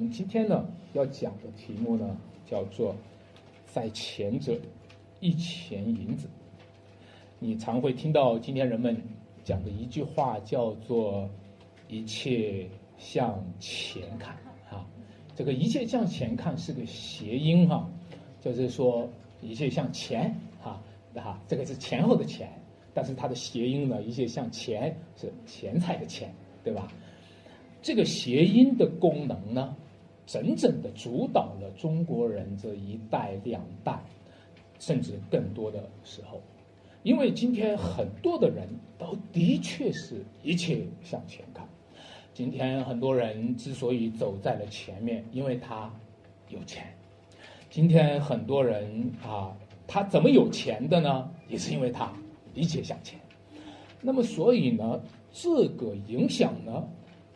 们今天呢要讲的题目呢叫做“在前者一钱银子”。你常会听到今天人们讲的一句话叫做“一切向前看”啊，这个“一切向前看”是个谐音哈，就是说一切向前哈，哈，这个是前后的前，但是它的谐音呢，一切向前是钱财的钱，对吧？这个谐音的功能呢，整整的主导了中国人这一代、两代，甚至更多的时候。因为今天很多的人都的确是一切向前看。今天很多人之所以走在了前面，因为他有钱。今天很多人啊，他怎么有钱的呢？也是因为他一切向前。那么，所以呢，这个影响呢？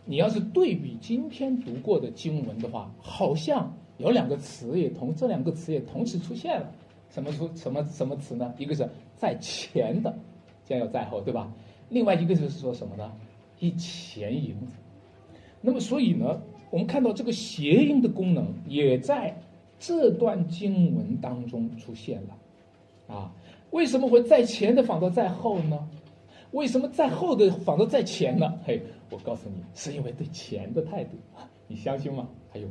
你要是对比今天读过的经文的话，好像有两个词也同这两个词也同时出现了，什么出什么什么词呢？一个是在前的，将要在后，对吧？另外一个就是说什么呢？一钱银子。那么所以呢，我们看到这个谐音的功能也在这段经文当中出现了，啊，为什么会在前的仿到在后呢？为什么在后的仿到在前呢？嘿。我告诉你，是因为对钱的态度，你相信吗？还有，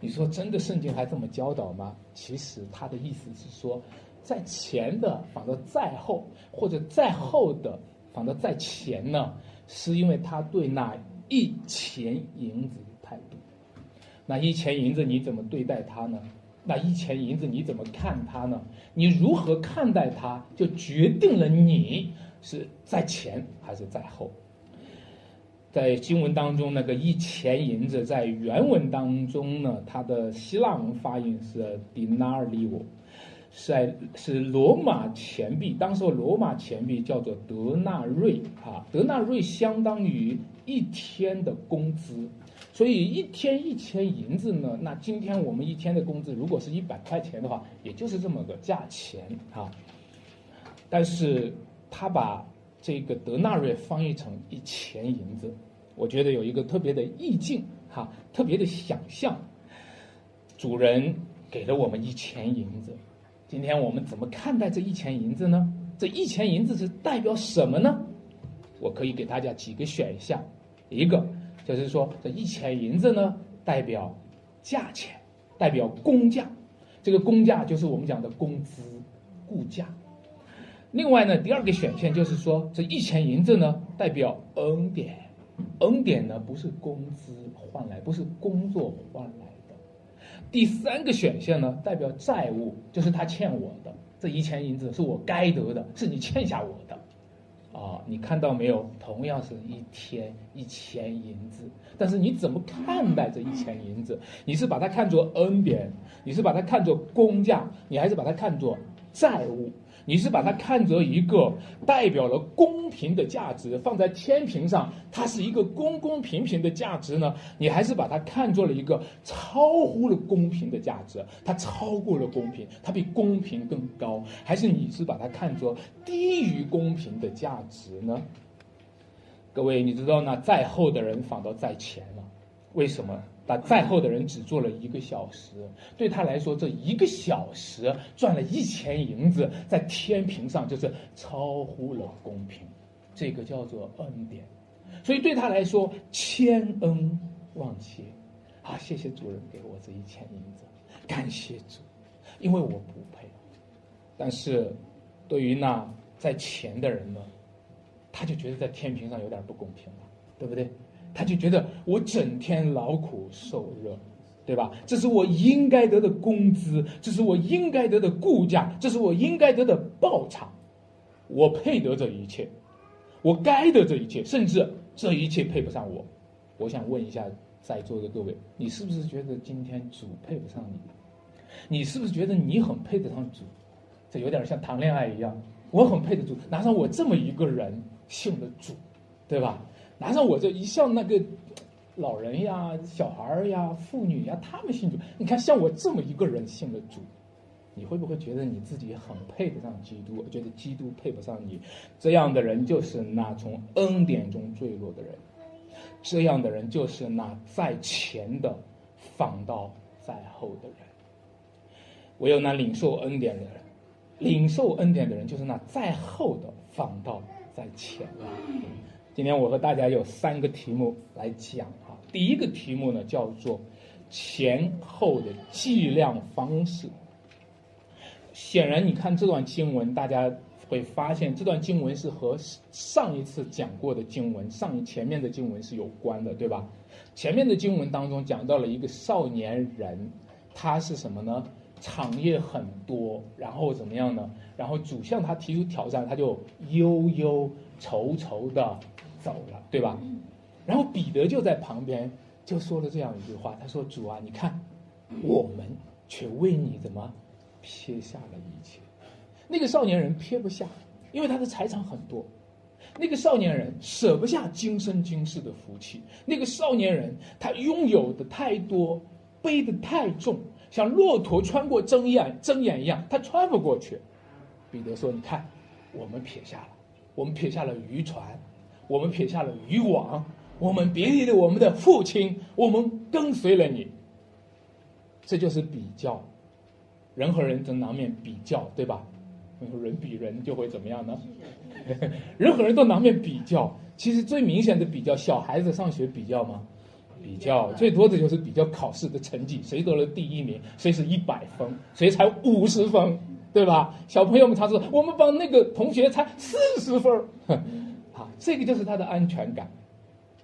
你说真的，圣经还这么教导吗？其实他的意思是说，在前的反到在后，或者在后的反到在前呢，是因为他对那一钱银子的态度。那一钱银子你怎么对待他呢？那一钱银子你怎么看他呢？你如何看待他，就决定了你是在前还是在后。在经文当中，那个一钱银子在原文当中呢，它的希腊文发音是 “dinarium”，是是罗马钱币。当时罗马钱币叫做德纳瑞啊，德纳瑞相当于一天的工资，所以一天一千银子呢，那今天我们一天的工资如果是一百块钱的话，也就是这么个价钱啊。但是他把。这个德纳瑞翻译成一钱银子，我觉得有一个特别的意境哈，特别的想象。主人给了我们一钱银子，今天我们怎么看待这一钱银子呢？这一钱银子是代表什么呢？我可以给大家几个选项，一个就是说这一钱银子呢代表价钱，代表工价，这个工价就是我们讲的工资、物价。另外呢，第二个选项就是说，这一钱银子呢代表恩典，恩典呢不是工资换来，不是工作换来的。第三个选项呢代表债务，就是他欠我的这一钱银子是我该得的，是你欠下我的。啊，你看到没有？同样是一天一钱银子，但是你怎么看待这一钱银子？你是把它看作恩典，你是把它看作工价，你还是把它看作债务？你是把它看作一个代表了公平的价值，放在天平上，它是一个公公平平的价值呢？你还是把它看作了一个超乎了公平的价值，它超过了公平，它比公平更高？还是你是把它看作低于公平的价值呢？各位，你知道那在后的人反倒在前了，为什么？那在后的人只做了一个小时，对他来说，这一个小时赚了一钱银子，在天平上就是超乎了公平，这个叫做恩典。所以对他来说，千恩万谢啊！谢谢主人给我这一千银子，感谢主，因为我不配。但是，对于那在前的人呢，他就觉得在天平上有点不公平了，对不对？他就觉得我整天劳苦受热，对吧？这是我应该得的工资，这是我应该得的顾价，这是我应该得的报偿，我配得这一切，我该得这一切，甚至这一切配不上我。我想问一下在座的各位，你是不是觉得今天主配不上你？你是不是觉得你很配得上主？这有点像谈恋爱一样，我很配得主，拿上我这么一个人信的主，对吧？拿上我这一向那个老人呀、小孩呀、妇女呀，他们信主。你看，像我这么一个人信了主，你会不会觉得你自己很配得上基督？觉得基督配不上你？这样的人就是那从恩典中坠落的人，这样的人就是那在前的放到在后的人。唯有那领受恩典的人，领受恩典的人，就是那在后的放到在前的。今天我和大家有三个题目来讲啊。第一个题目呢，叫做前后的计量方式。显然，你看这段经文，大家会发现这段经文是和上一次讲过的经文、上前面的经文是有关的，对吧？前面的经文当中讲到了一个少年人，他是什么呢？场业很多，然后怎么样呢？然后主向他提出挑战，他就忧忧愁愁的走了，对吧？然后彼得就在旁边就说了这样一句话，他说：“主啊，你看，我们却为你怎么？”撇下了一切，那个少年人撇不下，因为他的财产很多。那个少年人舍不下今生今世的福气。那个少年人他拥有的太多，背的太重，像骆驼穿过针眼针眼一样，他穿不过去。彼得说：“你看，我们撇下了，我们撇下了渔船，我们撇下了渔网，我们别离了我们的父亲，我们跟随了你。这就是比较。”人和人都难免比较，对吧？人比人就会怎么样呢？人和人都难免比较。其实最明显的比较，小孩子上学比较吗？比较最多的就是比较考试的成绩，谁得了第一名，谁是一百分，谁才五十分，对吧？小朋友们常说，我们班那个同学才四十分，这个就是他的安全感。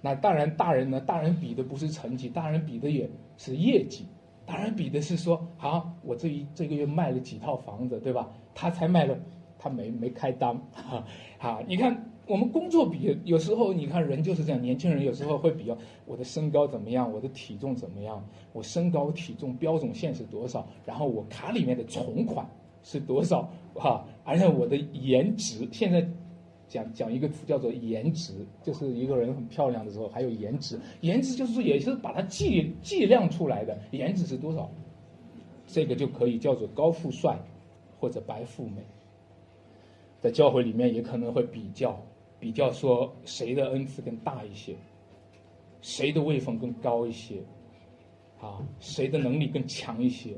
那当然，大人呢？大人比的不是成绩，大人比的也是业绩。当然，比的是说，好，我这一这个月卖了几套房子，对吧？他才卖了，他没没开单，哈，好，你看我们工作比，有时候你看人就是这样，年轻人有时候会比较我的身高怎么样，我的体重怎么样，我身高体重标准线是多少，然后我卡里面的存款是多少，哈，而且我的颜值现在。讲讲一个词叫做颜值，就是一个人很漂亮的时候还有颜值。颜值就是说，也是把它计计量出来的，颜值是多少，这个就可以叫做高富帅，或者白富美。在教会里面也可能会比较，比较说谁的恩赐更大一些，谁的位分更高一些，啊，谁的能力更强一些。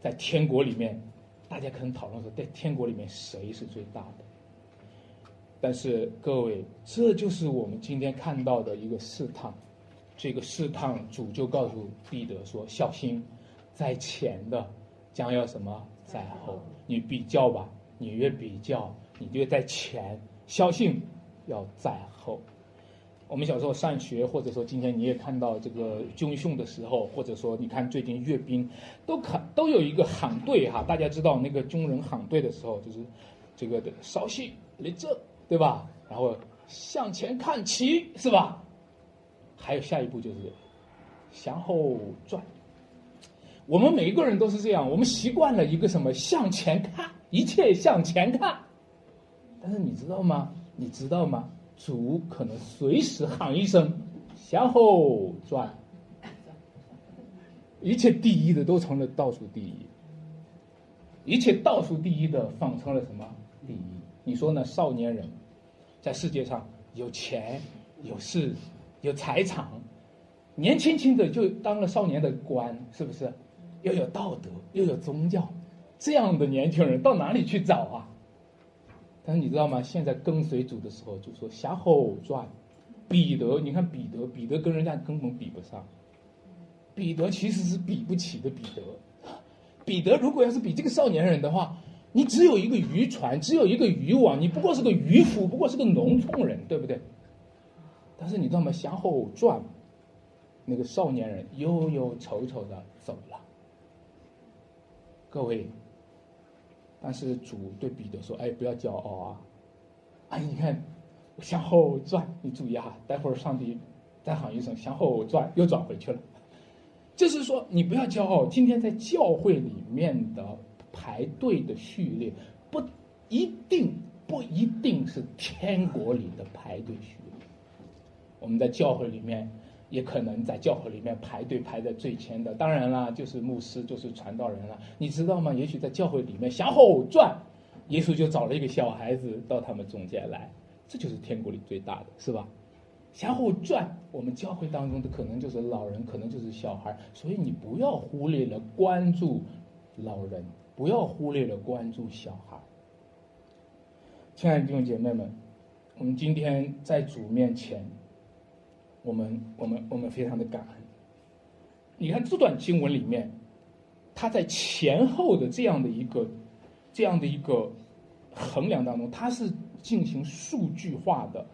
在天国里面，大家可能讨论说，在天国里面谁是最大的？但是各位，这就是我们今天看到的一个试探。这个试探主就告诉彼得说：“小心，在前的将要什么在后。你比较吧，你越比较，你越在前。小心要在后。”我们小时候上学，或者说今天你也看到这个军训的时候，或者说你看最近阅兵，都看都有一个喊队哈。大家知道那个军人喊队的时候，就是这个的稍息立正。对吧？然后向前看齐，是吧？还有下一步就是向后转。我们每一个人都是这样，我们习惯了一个什么向前看，一切向前看。但是你知道吗？你知道吗？主可能随时喊一声向后转，一切第一的都成了倒数第一，一切倒数第一的放成了什么第一？你说呢？少年人。在世界上有钱有势有财产，年轻轻的就当了少年的官，是不是？又有道德又有宗教，这样的年轻人到哪里去找啊？但是你知道吗？现在跟随主的时候，就说瞎吼转。彼得，你看彼得，彼得跟人家根本比不上。彼得其实是比不起的。彼得，彼得如果要是比这个少年人的话。你只有一个渔船，只有一个渔网，你不过是个渔夫，不过是个农村人，对不对？但是你知道吗？向后转，那个少年人忧忧愁愁的走了。各位，但是主对彼得说：“哎，不要骄傲啊！哎，你看，向后转，你注意哈，待会儿上帝再喊一声向后转，又转回去了。就是说，你不要骄傲。今天在教会里面的。”排队的序列不一定不一定是天国里的排队序列。我们在教会里面也可能在教会里面排队排在最前的，当然啦，就是牧师，就是传道人了。你知道吗？也许在教会里面向后转，耶稣就找了一个小孩子到他们中间来，这就是天国里最大的，是吧？向后转，我们教会当中的可能就是老人，可能就是小孩，所以你不要忽略了关注老人，不要忽略了关注小孩。亲爱的弟兄姐妹们，我们今天在主面前，我们我们我们非常的感恩。你看这段经文里面，他在前后的这样的一个这样的一个衡量当中，它是进行数据化的。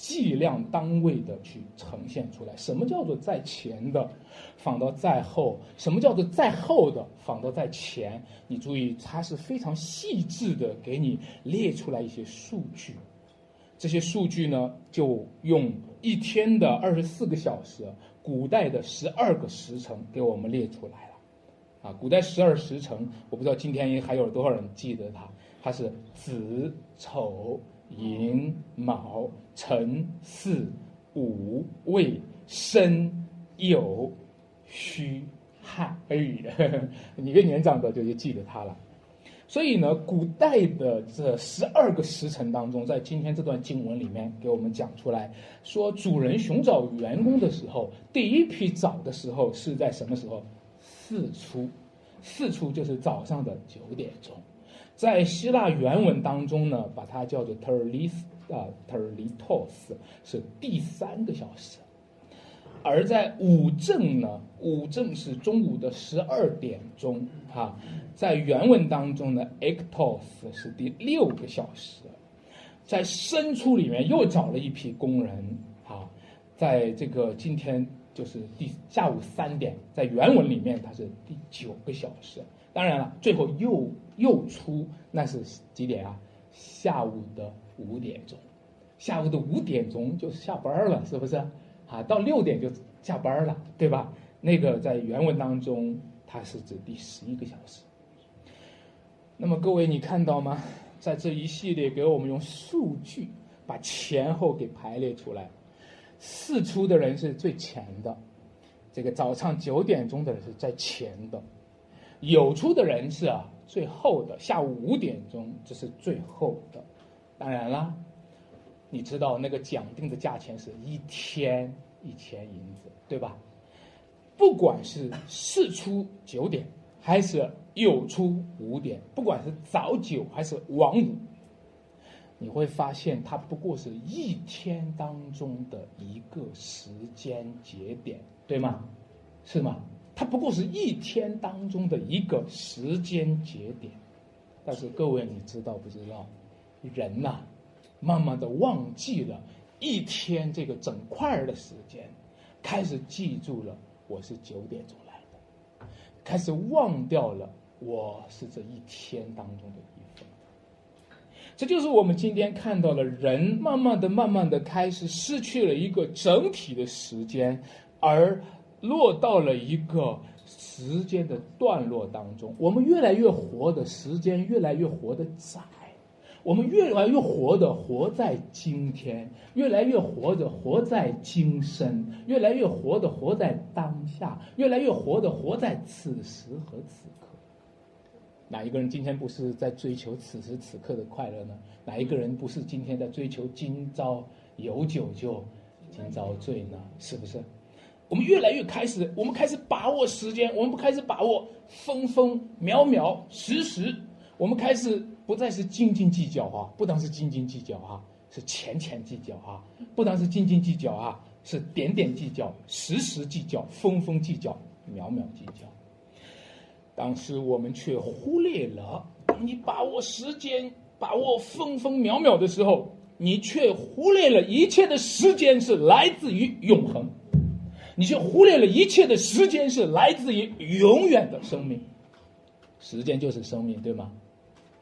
计量单位的去呈现出来，什么叫做在前的放到在后？什么叫做在后的放到在前？你注意，它是非常细致的给你列出来一些数据。这些数据呢，就用一天的二十四个小时，古代的十二个时辰给我们列出来了。啊，古代十二时辰，我不知道今天还有多少人记得它？它是子丑。寅卯辰巳午未申酉戌亥，哎，你个年长的就就记得它了。所以呢，古代的这十二个时辰当中，在今天这段经文里面给我们讲出来，说主人寻找员工的时候，第一批找的时候是在什么时候？巳初，巳初就是早上的九点钟。在希腊原文当中呢，把它叫做 terlis 啊 terlitos，是第三个小时；而在午正呢，午正是中午的十二点钟哈，在原文当中呢，ectos 是第六个小时；在申初里面又找了一批工人哈，在这个今天就是第下午三点，在原文里面它是第九个小时。当然了，最后又又出，那是几点啊？下午的五点钟，下午的五点钟就下班了，是不是？啊，到六点就下班了，对吧？那个在原文当中，它是指第十一个小时。那么各位，你看到吗？在这一系列给我们用数据把前后给排列出来，四出的人是最前的，这个早上九点钟的人是在前的。有出的人是啊，最后的下午五点钟，这是最后的。当然啦，你知道那个讲定的价钱是一天一千银子，对吧？不管是事出九点，还是有出五点，不管是早九还是晚五，你会发现它不过是一天当中的一个时间节点，对吗？是吗？它不过是一天当中的一个时间节点，但是各位你知道不知道？人呐，慢慢的忘记了一天这个整块的时间，开始记住了我是九点钟来的，开始忘掉了我是这一天当中的一份。这就是我们今天看到了人慢慢的、慢慢的开始失去了一个整体的时间，而。落到了一个时间的段落当中，我们越来越活的时间越来越活的窄，我们越来越活的活在今天，越来越活的活在今生，越来越活的活在当下，越来越活的活在此时和此刻。哪一个人今天不是在追求此时此刻的快乐呢？哪一个人不是今天在追求今朝有酒就今朝醉呢？是不是？我们越来越开始，我们开始把握时间，我们不开始把握分分秒秒时时，我们开始不再是斤斤计较哈，不单是斤斤计较哈，是钱钱计较哈，不单是斤斤计较啊，是点点计较，时时计较，分分计较，秒秒计较。当时我们却忽略了，当你把握时间、把握分分秒秒的时候，你却忽略了一切的时间是来自于永恒。你却忽略了一切的时间是来自于永远的生命，时间就是生命，对吗？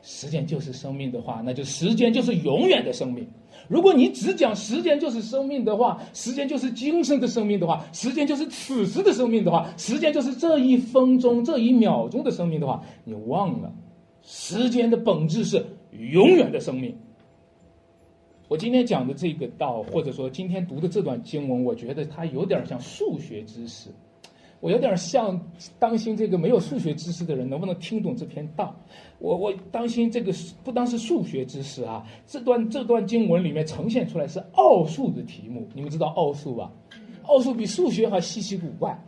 时间就是生命的话，那就时间就是永远的生命。如果你只讲时间就是生命的话，时间就是今生的生命的话，时间就是此时的生命的话，时间就是这一分钟、这一秒钟的生命的话，你忘了，时间的本质是永远的生命。我今天讲的这个道，或者说今天读的这段经文，我觉得它有点像数学知识。我有点像担心这个没有数学知识的人能不能听懂这篇道。我我担心这个不单是数学知识啊，这段这段经文里面呈现出来是奥数的题目。你们知道奥数吧？奥数比数学还稀奇古怪。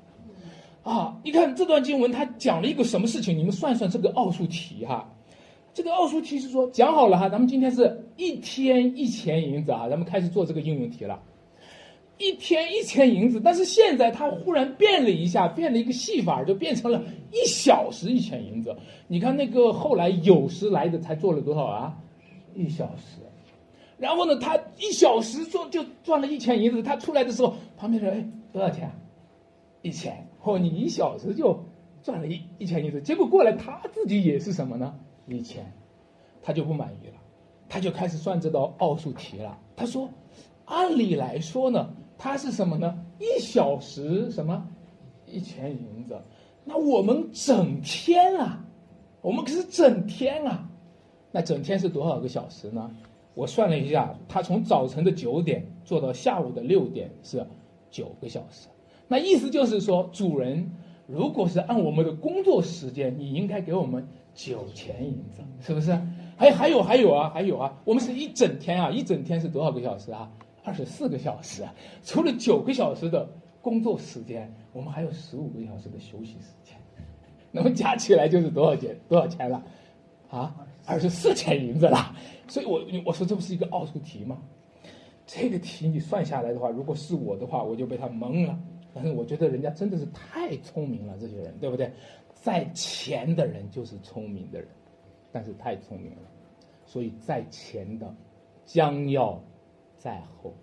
啊，你看这段经文，它讲了一个什么事情？你们算算这个奥数题哈。这个奥数题是说讲好了哈，咱们今天是一天一钱银子啊，咱们开始做这个应用题了。一天一千银子，但是现在它忽然变了一下，变了一个戏法，就变成了一小时一千银子。你看那个后来有时来的才做了多少啊？一小时。然后呢，他一小时赚就赚了一千银子。他出来的时候，旁边人哎多少钱？一千。哦，你一小时就赚了一一千银子。结果过来他自己也是什么呢？一千，他就不满意了，他就开始算这道奥数题了。他说，按理来说呢。它是什么呢？一小时什么一钱银子？那我们整天啊，我们可是整天啊，那整天是多少个小时呢？我算了一下，他从早晨的九点做到下午的六点是九个小时。那意思就是说，主人如果是按我们的工作时间，你应该给我们九钱银子，是不是？还还有还有啊，还有啊，我们是一整天啊，一整天是多少个小时啊？二十四个小时啊，除了九个小时的工作时间，我们还有十五个小时的休息时间，那么加起来就是多少钱？多少钱了？啊，二十四钱银子了。所以我我说这不是一个奥数题吗？这个题你算下来的话，如果是我的话，我就被他蒙了。但是我觉得人家真的是太聪明了，这些人对不对？在前的人就是聪明的人，但是太聪明了，所以在前的将要。在后，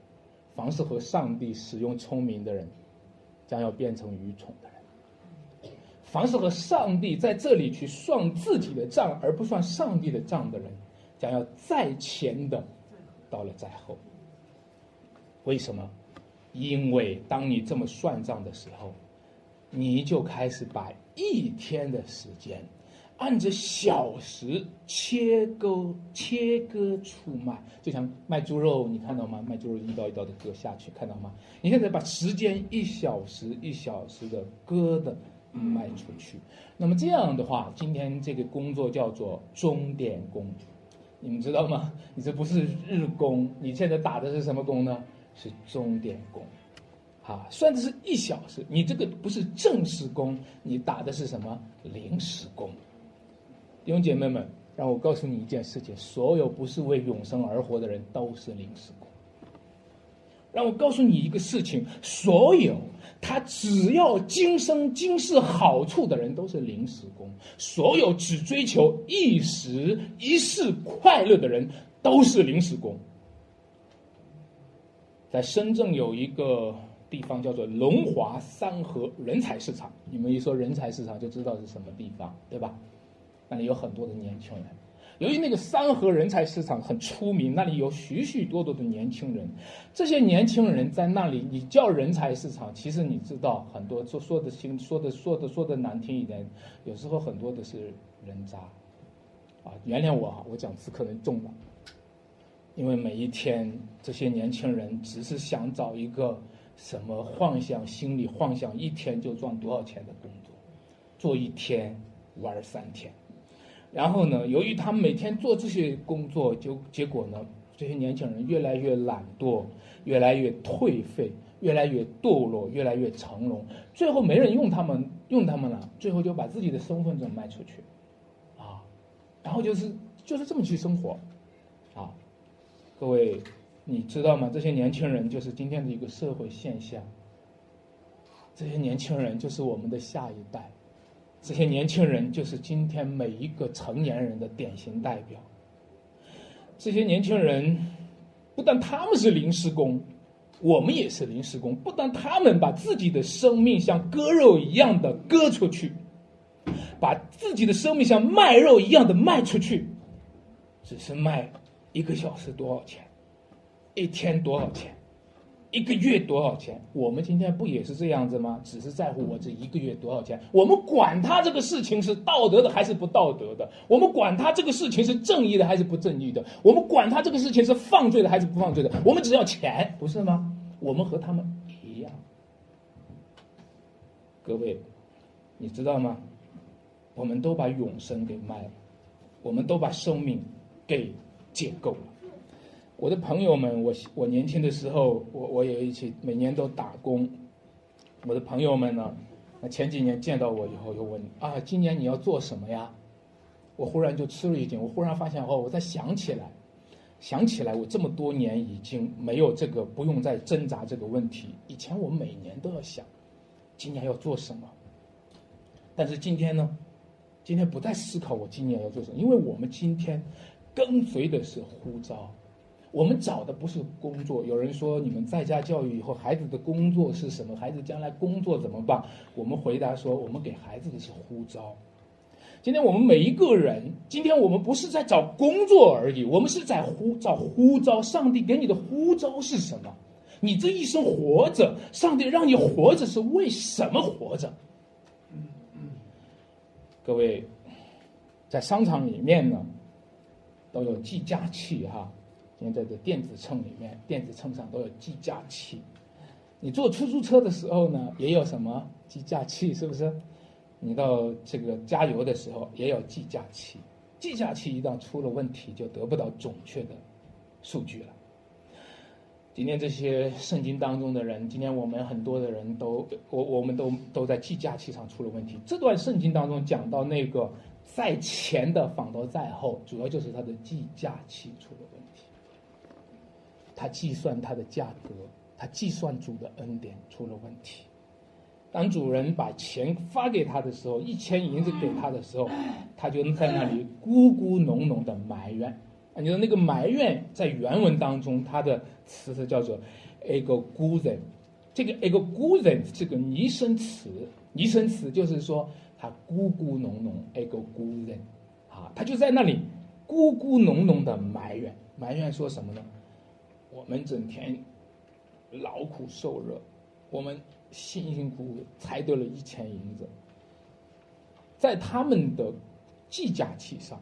凡是和上帝使用聪明的人，将要变成愚蠢的人；凡是和上帝在这里去算自己的账而不算上帝的账的人，将要在前的到了在后。为什么？因为当你这么算账的时候，你就开始把一天的时间。按着小时切割切割出卖，就像卖猪肉，你看到吗？卖猪肉一刀一刀的割下去，看到吗？你现在把时间一小时一小时的割的卖出去，那么这样的话，今天这个工作叫做钟点工，你们知道吗？你这不是日工，你现在打的是什么工呢？是钟点工，啊，算的是一小时，你这个不是正式工，你打的是什么临时工？弟兄姐妹们，让我告诉你一件事情：所有不是为永生而活的人都是临时工。让我告诉你一个事情：所有他只要今生今世好处的人都是临时工；所有只追求一时一世快乐的人都是临时工。在深圳有一个地方叫做龙华三河人才市场，你们一说人才市场就知道是什么地方，对吧？那里有很多的年轻人，由于那个三河人才市场很出名，那里有许许多多的年轻人。这些年轻人在那里，你叫人才市场，其实你知道很多说说的心，说的说的说的难听一点，有时候很多的是人渣。啊，原谅我哈，我讲词可能重了，因为每一天这些年轻人只是想找一个什么幻想，心里幻想一天就赚多少钱的工作，做一天玩三天。然后呢？由于他们每天做这些工作，就结果呢，这些年轻人越来越懒惰，越来越颓废，越来越堕落，越来越成龙。最后没人用他们，用他们了，最后就把自己的身份证卖出去，啊，然后就是就是这么去生活，啊，各位，你知道吗？这些年轻人就是今天的一个社会现象。这些年轻人就是我们的下一代。这些年轻人就是今天每一个成年人的典型代表。这些年轻人不但他们是临时工，我们也是临时工。不但他们把自己的生命像割肉一样的割出去，把自己的生命像卖肉一样的卖出去，只是卖一个小时多少钱，一天多少钱。一个月多少钱？我们今天不也是这样子吗？只是在乎我这一个月多少钱。我们管他这个事情是道德的还是不道德的，我们管他这个事情是正义的还是不正义的，我们管他这个事情是犯罪的还是不犯罪的。我们只要钱，不是吗？我们和他们一样。各位，你知道吗？我们都把永生给卖了，我们都把生命给解构了。我的朋友们，我我年轻的时候，我我也一起每年都打工。我的朋友们呢，那前几年见到我以后，就问啊，今年你要做什么呀？我忽然就吃了一惊，我忽然发现哦，我在想起来，想起来，我这么多年已经没有这个不用再挣扎这个问题。以前我每年都要想，今年要做什么，但是今天呢，今天不再思考我今年要做什么，因为我们今天跟随的是呼召。我们找的不是工作。有人说你们在家教育以后，孩子的工作是什么？孩子将来工作怎么办？我们回答说，我们给孩子的是呼召。今天我们每一个人，今天我们不是在找工作而已，我们是在呼找呼召。上帝给你的呼召是什么？你这一生活着，上帝让你活着是为什么活着？各位，在商场里面呢，都有计价器哈。现在的电子秤里面，电子秤上都有计价器。你坐出租车的时候呢，也有什么计价器，是不是？你到这个加油的时候也有计价器。计价器一旦出了问题，就得不到准确的数据了。今天这些圣经当中的人，今天我们很多的人都，我我们都都在计价器上出了问题。这段圣经当中讲到那个在前的仿到在后，主要就是他的计价器出了问题。他计算它的价格，他计算主的恩典出了问题。当主人把钱发给他的时候，一千银子给他的时候，他就在那里咕咕哝哝的埋怨。啊，你说那个埋怨在原文当中，它的词是叫做 “ego guzen”。这个 “ego guzen” 这个拟声词，拟声词就是说他咕咕哝哝 “ego guzen”，啊，他就在那里咕咕哝哝的埋怨，埋怨说什么呢？我们整天劳苦受热，我们辛辛苦苦才得了一千银子，在他们的计价器上，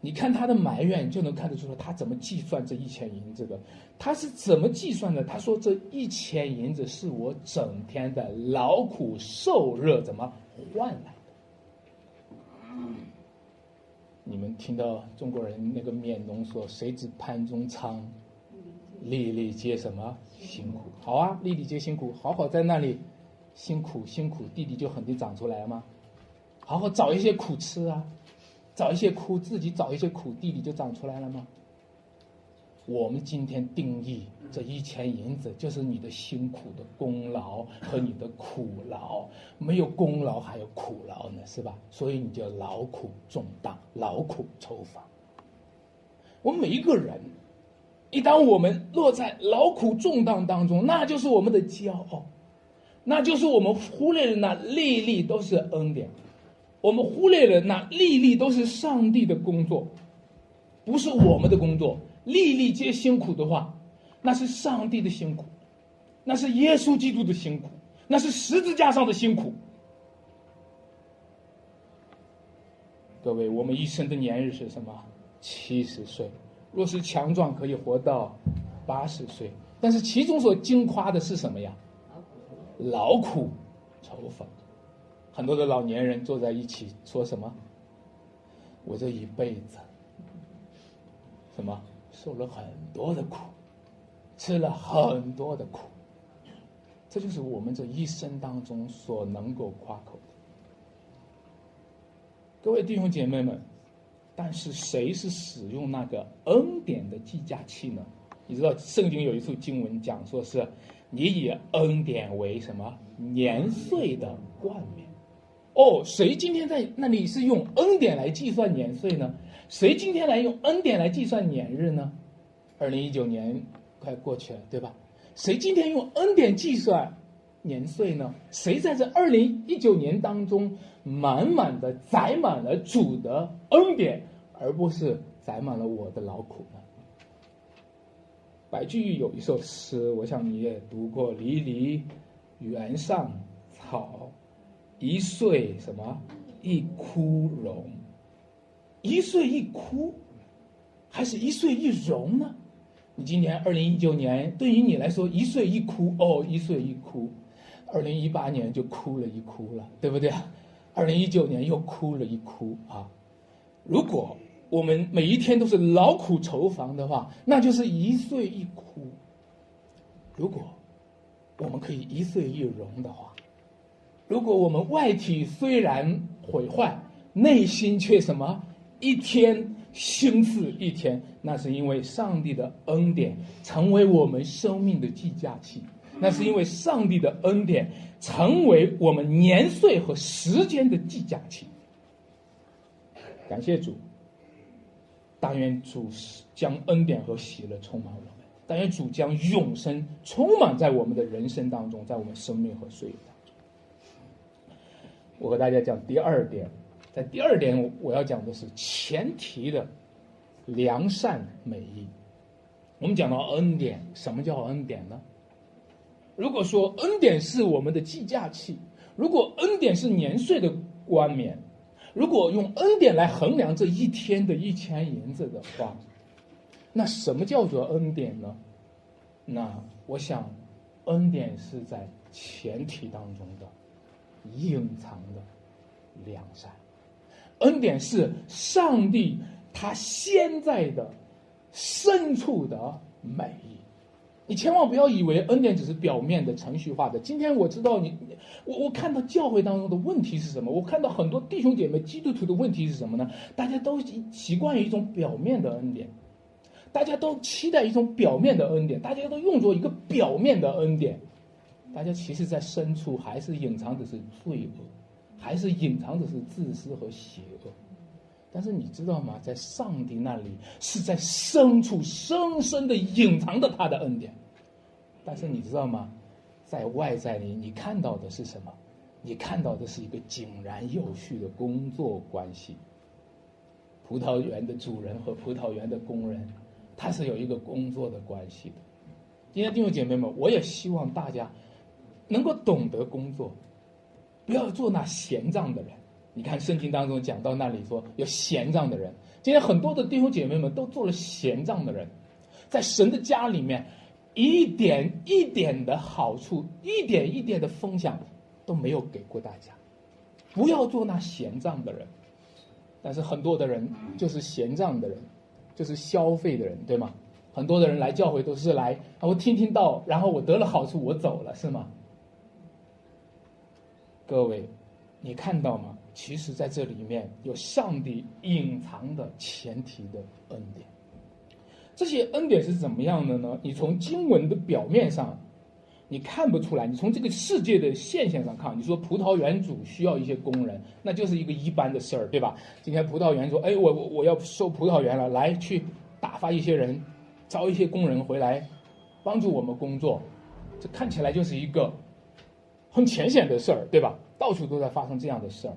你看他的埋怨，就能看得出来他怎么计算这一千银子的。他是怎么计算的？他说这一千银子是我整天的劳苦受热怎么换来的？你们听到中国人那个面农说：“谁知盘中餐？”粒粒皆什么辛苦？好啊，粒粒皆辛苦。好好在那里辛苦辛苦，弟弟就肯定长出来吗？好好找一些苦吃啊，找一些苦，自己找一些苦，弟弟就长出来了吗？我们今天定义这一钱银子，就是你的辛苦的功劳和你的苦劳。没有功劳还有苦劳呢，是吧？所以你就劳苦重担，劳苦愁烦。我们每一个人。一旦我们落在劳苦重担当中，那就是我们的骄傲，那就是我们忽略了那粒粒都是恩典，我们忽略了那粒粒都是上帝的工作，不是我们的工作。粒粒皆辛苦的话，那是上帝的辛苦，那是耶稣基督的辛苦，那是十字架上的辛苦。各位，我们一生的年日是什么？七十岁。若是强壮，可以活到八十岁，但是其中所惊夸的是什么呀？劳苦愁烦。很多的老年人坐在一起说什么？我这一辈子，什么受了很多的苦，吃了很多的苦，这就是我们这一生当中所能够夸口的。各位弟兄姐妹们。但是谁是使用那个恩典的计价器呢？你知道圣经有一处经文讲说是，你以恩典为什么年岁的冠冕？哦，谁今天在那里是用恩典来计算年岁呢？谁今天来用恩典来计算年日呢？二零一九年快过去了，对吧？谁今天用恩典计算年岁呢？谁在这二零一九年当中满满的载满了主的恩典？而不是载满了我的劳苦呢？白居易有一首诗，我想你也读过：“离离原上草，一岁什么一枯荣？一岁一枯，还是一岁一荣呢？你今年二零一九年，对于你来说，一岁一枯哦，一岁一枯。二零一八年就枯了一枯了，对不对？二零一九年又枯了一枯啊！如果我们每一天都是劳苦愁烦的话，那就是一岁一枯；如果我们可以一岁一荣的话，如果我们外体虽然毁坏，内心却什么一天心似一天，那是因为上帝的恩典成为我们生命的计价器。那是因为上帝的恩典成为我们年岁和时间的计价器。感谢主，但愿主将恩典和喜乐充满我们，但愿主将永生充满在我们的人生当中，在我们生命和岁月当中。我和大家讲第二点，在第二点我要讲的是前提的良善美意。我们讲到恩典，什么叫恩典呢？如果说恩典是我们的计价器，如果恩典是年岁的冠冕，如果用恩典来衡量这一天的一千银子的话，那什么叫做恩典呢？那我想，恩典是在前提当中的隐藏的良善，恩典是上帝他现在的深处的美意。你千万不要以为恩典只是表面的、程序化的。今天我知道你，我我看到教会当中的问题是什么？我看到很多弟兄姐妹、基督徒的问题是什么呢？大家都习惯于一种表面的恩典，大家都期待一种表面的恩典，大家都用作一个表面的恩典，大家其实在深处还是隐藏的是罪恶，还是隐藏的是自私和邪恶。但是你知道吗？在上帝那里是在深处深深的隐藏着他的恩典。但是你知道吗？在外在里，你看到的是什么？你看到的是一个井然有序的工作关系。葡萄园的主人和葡萄园的工人，他是有一个工作的关系的。今天弟兄姐妹们，我也希望大家能够懂得工作，不要做那闲账的人。你看圣经当中讲到那里说有闲账的人，今天很多的弟兄姐妹们都做了闲账的人，在神的家里面。一点一点的好处，一点一点的分享，都没有给过大家。不要做那闲账的人，但是很多的人就是闲账的人，就是消费的人，对吗？很多的人来教会都是来，我听听到，然后我得了好处，我走了，是吗？各位，你看到吗？其实在这里面有上帝隐藏的前提的恩典。这些恩典是怎么样的呢？你从经文的表面上，你看不出来；你从这个世界的现象上看，你说葡萄园主需要一些工人，那就是一个一般的事儿，对吧？今天葡萄园说：“哎，我我我要收葡萄园了，来去打发一些人，招一些工人回来，帮助我们工作。”这看起来就是一个很浅显的事儿，对吧？到处都在发生这样的事儿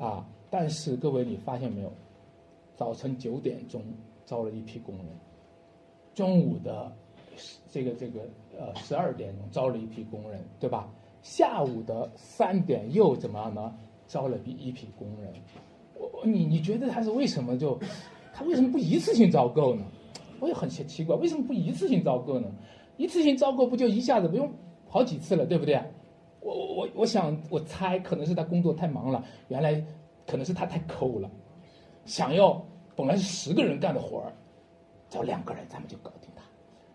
啊！但是各位，你发现没有？早晨九点钟。招了一批工人，中午的这个这个呃十二点钟招了一批工人，对吧？下午的三点又怎么样呢？招了一一批工人。我你你觉得他是为什么就他为什么不一次性招够呢？我也很奇奇怪，为什么不一次性招够呢？一次性招够不就一下子不用好几次了，对不对？我我我我想我猜可能是他工作太忙了，原来可能是他太抠了，想要。本来是十个人干的活儿，找两个人咱们就搞定他，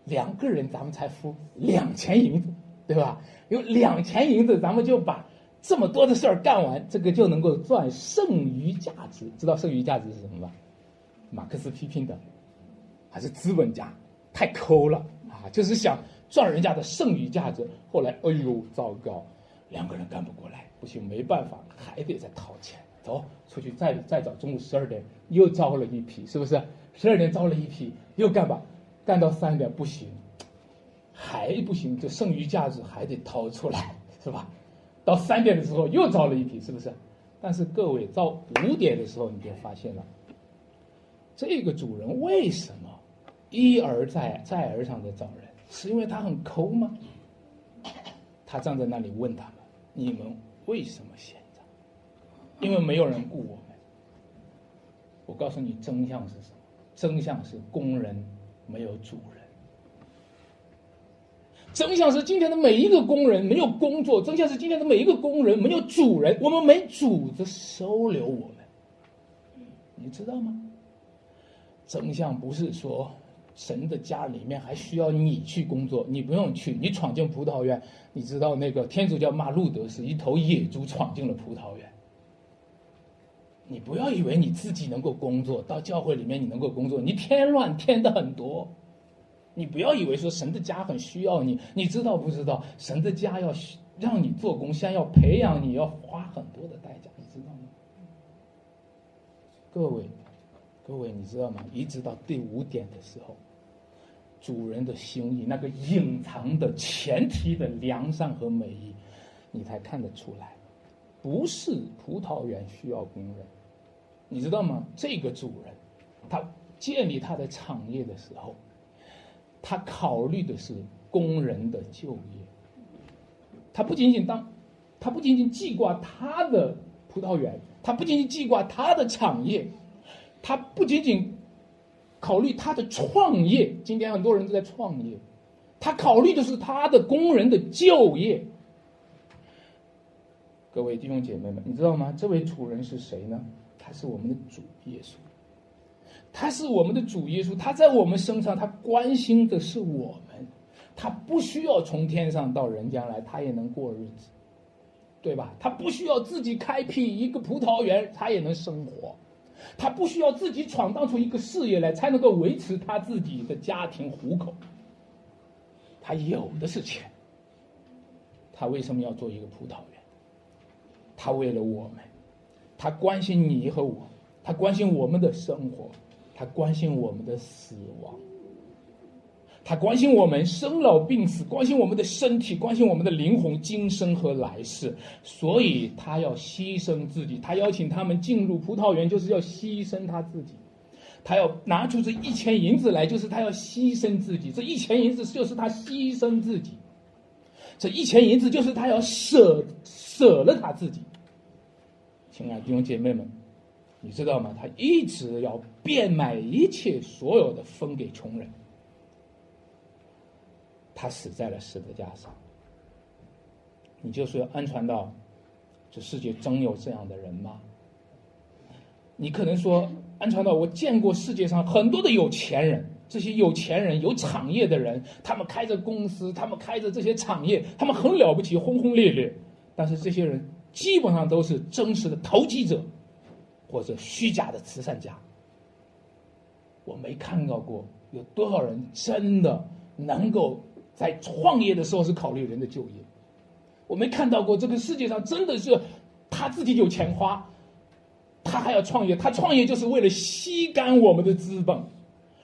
两个人咱们才付两钱银子，对吧？有两钱银子，咱们就把这么多的事儿干完，这个就能够赚剩余价值。知道剩余价值是什么吗？马克思批评的，还是资本家太抠了啊，就是想赚人家的剩余价值。后来，哎呦，糟糕，两个人干不过来，不行，没办法，还得再掏钱。走出去，再再找中午十二点又招了一批，是不是？十二点招了一批，又干吧，干到三点不行，还不行，这剩余价值还得掏出来，是吧？到三点的时候又招了一批，是不是？但是各位到五点的时候，你就发现了，这个主人为什么一而再、再而三的找人？是因为他很抠吗？他站在那里问他：“你们为什么闲？”因为没有人雇我们，我告诉你真相是什么？真相是工人没有主人。真相是今天的每一个工人没有工作，真相是今天的每一个工人没有主人，我们没主子收留我们，你知道吗？真相不是说神的家里面还需要你去工作，你不用去，你闯进葡萄园，你知道那个天主教骂路德是一头野猪闯进了葡萄园。你不要以为你自己能够工作，到教会里面你能够工作，你添乱添的很多。你不要以为说神的家很需要你，你知道不知道？神的家要让你做工，先要培养你，要花很多的代价，你知道吗？各位，各位，你知道吗？一直到第五点的时候，主人的心意，那个隐藏的前提的良善和美意，你才看得出来。不是葡萄园需要工人。你知道吗？这个主人，他建立他的产业的时候，他考虑的是工人的就业。他不仅仅当，他不仅仅记挂他的葡萄园，他不仅仅记挂他的产业，他不仅仅考虑他的创业。今天很多人都在创业，他考虑的是他的工人的就业。各位弟兄姐妹们，你知道吗？这位主人是谁呢？他是我们的主耶稣，他是我们的主耶稣，他在我们身上，他关心的是我们，他不需要从天上到人间来，他也能过日子，对吧？他不需要自己开辟一个葡萄园，他也能生活，他不需要自己闯荡出一个事业来，才能够维持他自己的家庭糊口，他有的是钱，他为什么要做一个葡萄园？他为了我们。他关心你和我，他关心我们的生活，他关心我们的死亡，他关心我们生老病死，关心我们的身体，关心我们的灵魂、今生和来世。所以他要牺牲自己，他邀请他们进入葡萄园，就是要牺牲他自己。他要拿出这一钱银子来，就是他要牺牲自己。这一钱银子就是他牺牲自己，这一钱银子就是他要舍舍了他自己。亲爱的弟兄姐妹们，你知道吗？他一直要变卖一切所有的分给穷人。他死在了十字架上。你就说安传道，这世界真有这样的人吗？你可能说安传道，我见过世界上很多的有钱人，这些有钱人有产业的人，他们开着公司，他们开着这些产业，他们很了不起，轰轰烈烈。但是这些人。基本上都是真实的投机者，或者虚假的慈善家。我没看到过有多少人真的能够在创业的时候是考虑人的就业。我没看到过这个世界上真的是他自己有钱花，他还要创业。他创业就是为了吸干我们的资本，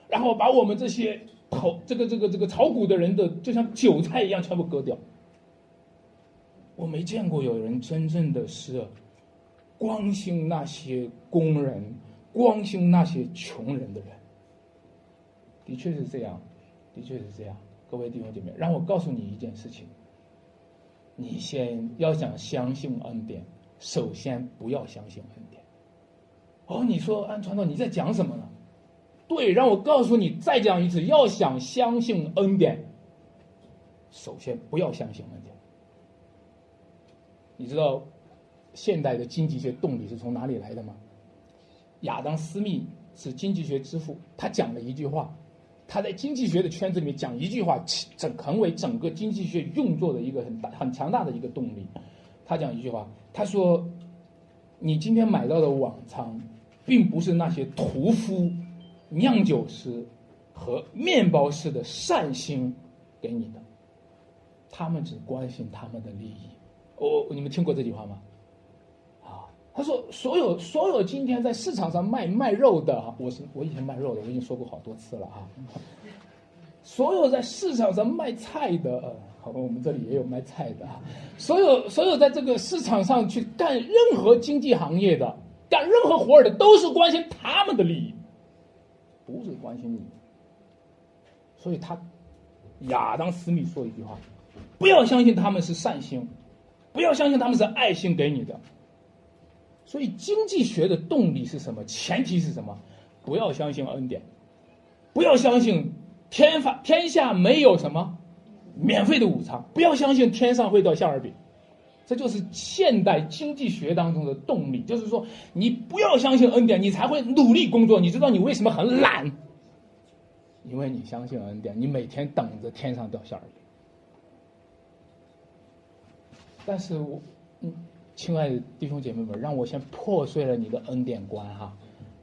然后把我们这些投这个这个这个炒股的人的就像韭菜一样全部割掉。我没见过有人真正的是关心那些工人、关心那些穷人的人。的确是这样，的确是这样。各位弟兄姐妹，让我告诉你一件事情：你先要想相信恩典，首先不要相信恩典。哦，你说安传道你在讲什么呢？对，让我告诉你再讲一次：要想相信恩典，首先不要相信恩典。你知道现代的经济学动力是从哪里来的吗？亚当·斯密是经济学之父，他讲了一句话，他在经济学的圈子里面讲一句话，整成为整个经济学运作的一个很大、很强大的一个动力。他讲一句话，他说：“你今天买到的晚餐，并不是那些屠夫、酿酒师和面包师的善心给你的，他们只关心他们的利益。”我你们听过这句话吗？他说所有所有今天在市场上卖卖肉的，我是我以前卖肉的，我已经说过好多次了啊。所有在市场上卖菜的，好吧，我们这里也有卖菜的啊。所有所有在这个市场上去干任何经济行业的，干任何活儿的，都是关心他们的利益，不是关心你。所以他亚当斯密说一句话：不要相信他们是善心。不要相信他们是爱心给你的，所以经济学的动力是什么？前提是什么？不要相信恩典，不要相信天法天下没有什么免费的午餐，不要相信天上会掉馅儿饼。这就是现代经济学当中的动力，就是说，你不要相信恩典，你才会努力工作。你知道你为什么很懒？因为你相信恩典，你每天等着天上掉馅儿饼。但是我，嗯，亲爱的弟兄姐妹们，让我先破碎了你的恩典观哈，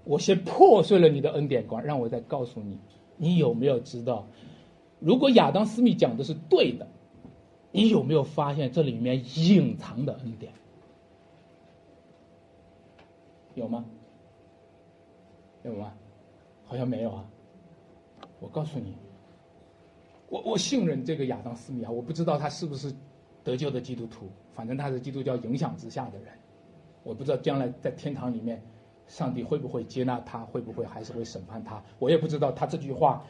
我先破碎了你的恩典观，让我再告诉你，你有没有知道，如果亚当斯密讲的是对的？你有没有发现这里面隐藏的恩典？有吗？有吗？好像没有啊。我告诉你，我我信任这个亚当斯密啊，我不知道他是不是得救的基督徒，反正他是基督教影响之下的人，我不知道将来在天堂里面，上帝会不会接纳他，会不会还是会审判他，我也不知道他这句话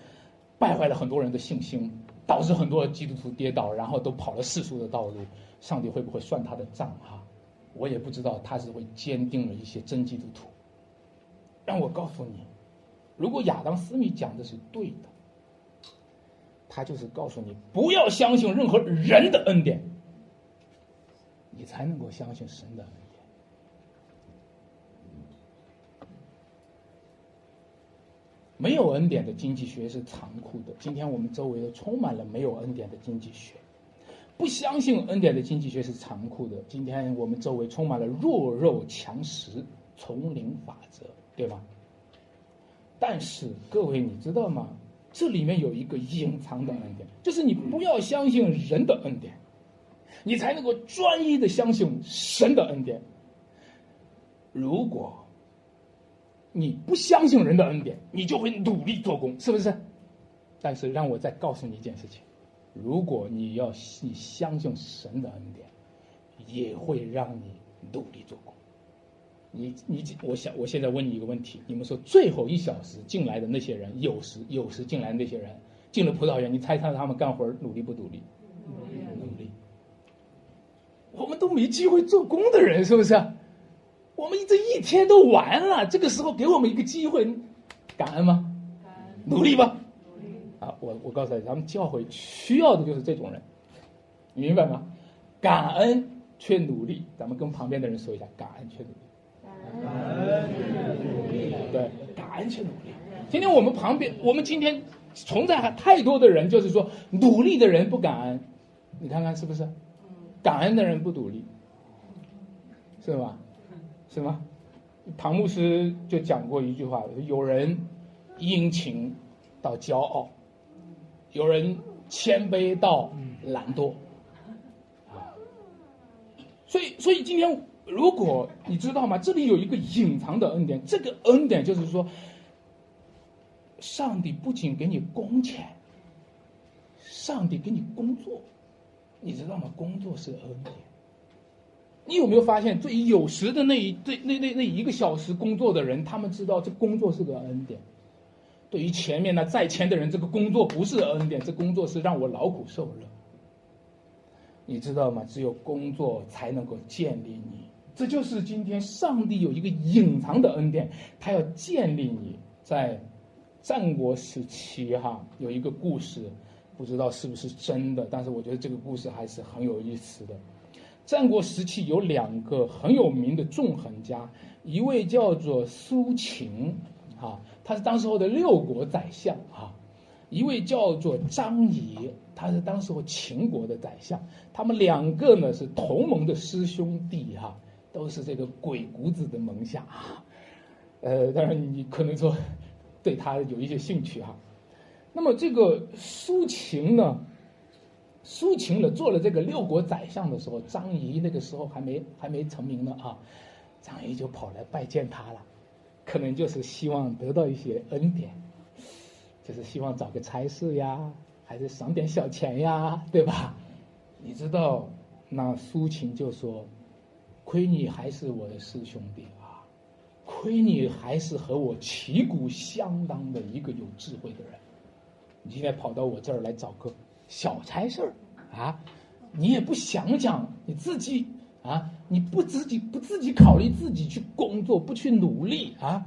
败坏了很多人的信心。导致很多基督徒跌倒，然后都跑了世俗的道路，上帝会不会算他的账哈？我也不知道，他是会坚定了一些真基督徒。让我告诉你，如果亚当斯密讲的是对的，他就是告诉你不要相信任何人的恩典，你才能够相信神的恩典。没有恩典的经济学是残酷的。今天我们周围都充满了没有恩典的经济学，不相信恩典的经济学是残酷的。今天我们周围充满了弱肉强食、丛林法则，对吧？但是各位，你知道吗？这里面有一个隐藏的恩典，就是你不要相信人的恩典，你才能够专一的相信神的恩典。如果。你不相信人的恩典，你就会努力做工，是不是？但是让我再告诉你一件事情：如果你要你相信神的恩典，也会让你努力做工。你你，我想我现在问你一个问题：你们说最后一小时进来的那些人，有时有时进来的那些人进了葡萄园，你猜猜他们干活努力不努力？我们都没机会做工的人，是不是？我们这一天都完了，这个时候给我们一个机会，感恩吗？努力吧。努力。啊，我我告诉你，咱们教会需要的就是这种人，你明白吗？感恩却努力。咱们跟旁边的人说一下，感恩却努力。感恩却努力。对，感恩却努力。今天我们旁边，我们今天存在还太多的人，就是说努力的人不感恩，你看看是不是？感恩的人不独立，是吧？是吗？唐牧师就讲过一句话：有人殷勤到骄傲，有人谦卑到懒惰。啊，所以，所以今天，如果你知道吗？这里有一个隐藏的恩典，这个恩典就是说，上帝不仅给你工钱，上帝给你工作，你知道吗？工作是恩典。你有没有发现，最有时的那一、对那那那一个小时工作的人，他们知道这工作是个恩典；对于前面那在前的人，这个工作不是恩典，这工作是让我劳苦受乐。你知道吗？只有工作才能够建立你，这就是今天上帝有一个隐藏的恩典，他要建立你。在战国时期，哈，有一个故事，不知道是不是真的，但是我觉得这个故事还是很有意思的。战国时期有两个很有名的纵横家，一位叫做苏秦，啊，他是当时候的六国宰相啊；一位叫做张仪，他是当时候秦国的宰相。他们两个呢是同盟的师兄弟哈，都是这个鬼谷子的门下啊。呃，当然你可能说对他有一些兴趣哈。那么这个苏秦呢？苏秦呢做了这个六国宰相的时候，张仪那个时候还没还没成名呢啊，张仪就跑来拜见他了，可能就是希望得到一些恩典，就是希望找个差事呀，还是赏点小钱呀，对吧？你知道，那苏秦就说：“亏你还是我的师兄弟啊，亏你还是和我旗鼓相当的一个有智慧的人，你今天跑到我这儿来找个。”小差事儿，啊，你也不想想你自己啊，你不自己不自己考虑自己去工作，不去努力啊，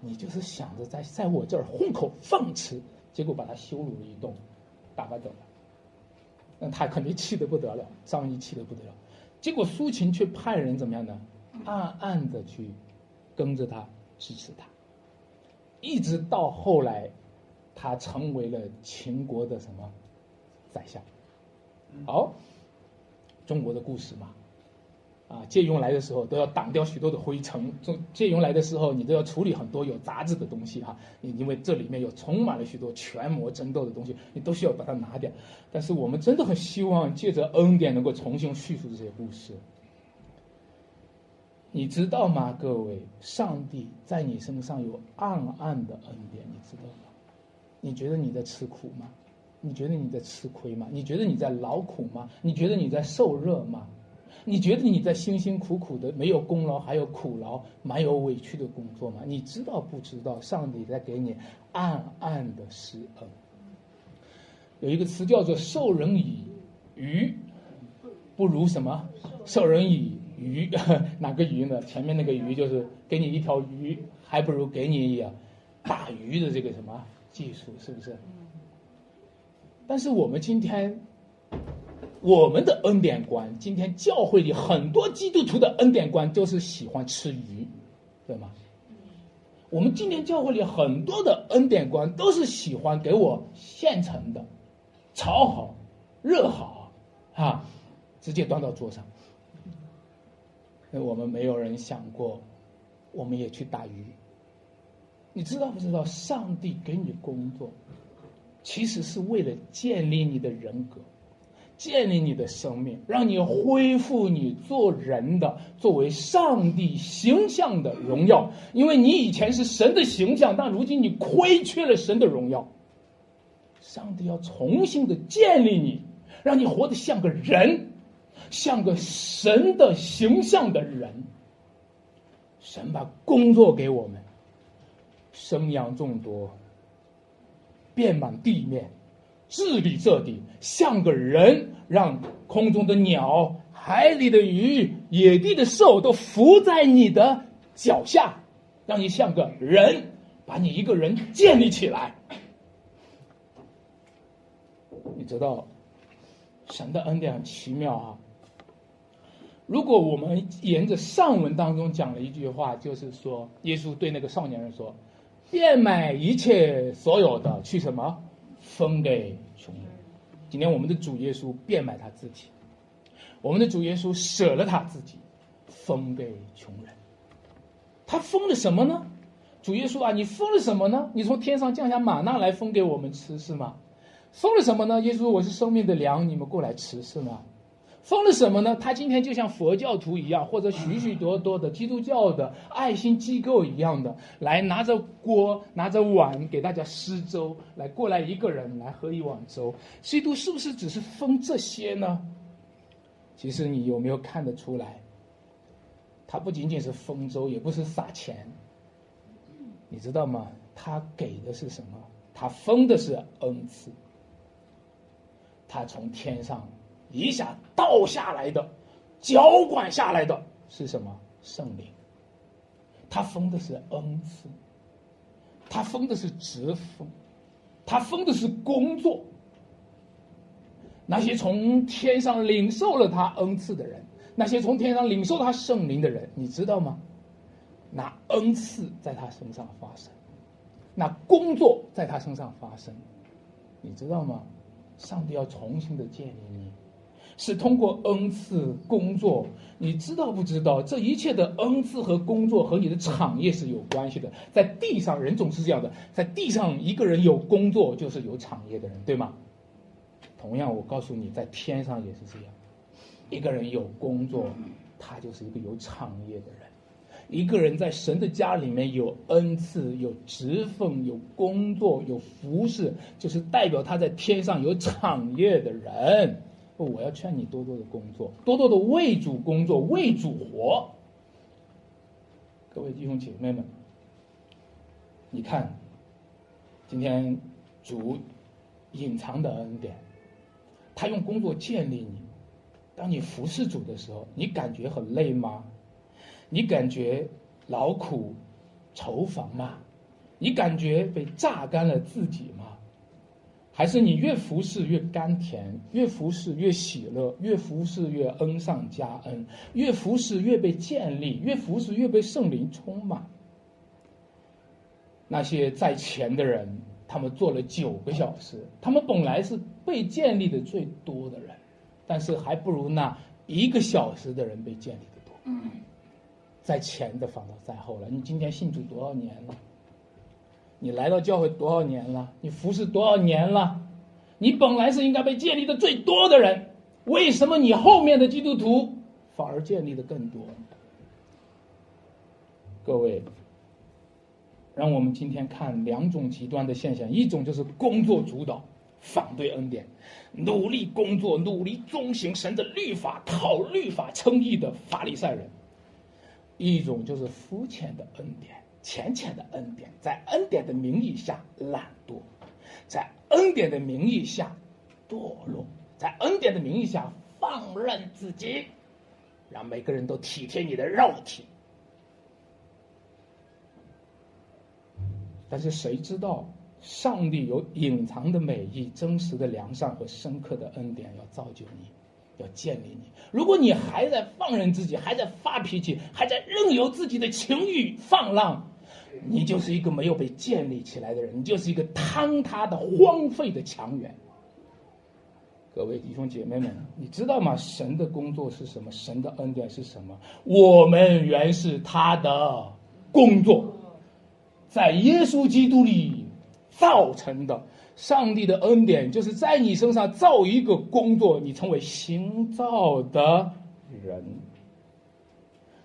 你就是想着在在我这儿混口饭吃，结果把他羞辱了一顿，打发走了。那他肯定气得不得了，张仪气得不得了。结果苏秦却派人怎么样呢？暗暗的去跟着他，支持他，一直到后来，他成为了秦国的什么宰相。好，中国的故事嘛。啊，借用来的时候都要挡掉许多的灰尘。借借用来的时候，你都要处理很多有杂质的东西哈。因因为这里面有充满了许多权谋争斗的东西，你都需要把它拿掉。但是我们真的很希望借着恩典能够重新叙述这些故事。你知道吗，各位？上帝在你身上有暗暗的恩典，你知道吗？你觉得你在吃苦吗？你觉得你在吃亏吗？你觉得你在劳苦吗？你觉得你在受热吗？你觉得你在辛辛苦苦的没有功劳还有苦劳蛮有委屈的工作吗？你知道不知道上帝在给你暗暗的施恩？有一个词叫做“授人以鱼，不如什么？授人以渔，哪个鱼呢？前面那个鱼就是给你一条鱼，还不如给你打鱼的这个什么技术，是不是？但是我们今天。我们的恩典观，今天教会里很多基督徒的恩典观都是喜欢吃鱼，对吗？我们今天教会里很多的恩典观都是喜欢给我现成的，炒好、热好，啊，直接端到桌上。那我们没有人想过，我们也去打鱼。你知道不知道？上帝给你工作，其实是为了建立你的人格。建立你的生命，让你恢复你做人的作为上帝形象的荣耀。因为你以前是神的形象，但如今你亏缺了神的荣耀。上帝要重新的建立你，让你活得像个人，像个神的形象的人。神把工作给我们，生养众多，遍满地面。治理这地，像个人，让空中的鸟、海里的鱼、野地的兽都伏在你的脚下，让你像个人，把你一个人建立起来。你知道，神的恩典很奇妙啊！如果我们沿着上文当中讲了一句话，就是说，耶稣对那个少年人说：“变卖一切所有的，去什么？”分给穷人。今天我们的主耶稣变卖他自己，我们的主耶稣舍了他自己，分给穷人。他分了什么呢？主耶稣啊，你分了什么呢？你从天上降下玛纳来分给我们吃是吗？分了什么呢？耶稣，我是生命的粮，你们过来吃是吗？封了什么呢？他今天就像佛教徒一样，或者许许多多的基督教的爱心机构一样的，来拿着锅、拿着碗给大家施粥，来过来一个人来喝一碗粥。基督是不是只是封这些呢？其实你有没有看得出来？他不仅仅是封粥，也不是撒钱，你知道吗？他给的是什么？他封的是恩赐，他从天上。一下倒下来的，浇灌下来的是什么？圣灵。他封的是恩赐，他封的是职分，他封的是工作。那些从天上领受了他恩赐的人，那些从天上领受他圣灵的人，你知道吗？那恩赐在他身上发生，那工作在他身上发生，你知道吗？上帝要重新的建立你。是通过恩赐工作，你知道不知道？这一切的恩赐和工作和你的产业是有关系的。在地上，人总是这样的，在地上一个人有工作就是有产业的人，对吗？同样，我告诉你，在天上也是这样，一个人有工作，他就是一个有产业的人。一个人在神的家里面有恩赐、有职分、有工作、有服饰，就是代表他在天上有产业的人。我要劝你多多的工作，多多的为主工作，为主活。各位弟兄姐妹们，你看，今天主隐藏的恩典，他用工作建立你。当你服侍主的时候，你感觉很累吗？你感觉劳苦愁烦吗？你感觉被榨干了自己吗？还是你越服侍越甘甜，越服侍越喜乐，越服侍越恩上加恩，越服侍越被建立，越服侍越被圣灵充满？那些在前的人，他们做了九个小时，他们本来是被建立的最多的人，但是还不如那一个小时的人被建立的多。在前的反倒在后了。你今天信主多少年了？你来到教会多少年了？你服侍多少年了？你本来是应该被建立的最多的人，为什么你后面的基督徒反而建立的更多？各位，让我们今天看两种极端的现象：一种就是工作主导，反对恩典，努力工作、努力遵行神的律法、靠律法称义的法利赛人；一种就是肤浅的恩典。浅浅的恩典，在恩典的名义下懒惰，在恩典的名义下堕落，在恩典的名义下放任自己，让每个人都体贴你的肉体。但是谁知道，上帝有隐藏的美意、真实的良善和深刻的恩典要造就你，要建立你。如果你还在放任自己，还在发脾气，还在任由自己的情欲放浪。你就是一个没有被建立起来的人，你就是一个坍塌的、荒废的墙垣。各位弟兄姐妹们，你知道吗？神的工作是什么？神的恩典是什么？我们原是他的工作，在耶稣基督里造成的。上帝的恩典就是在你身上造一个工作，你成为新造的人。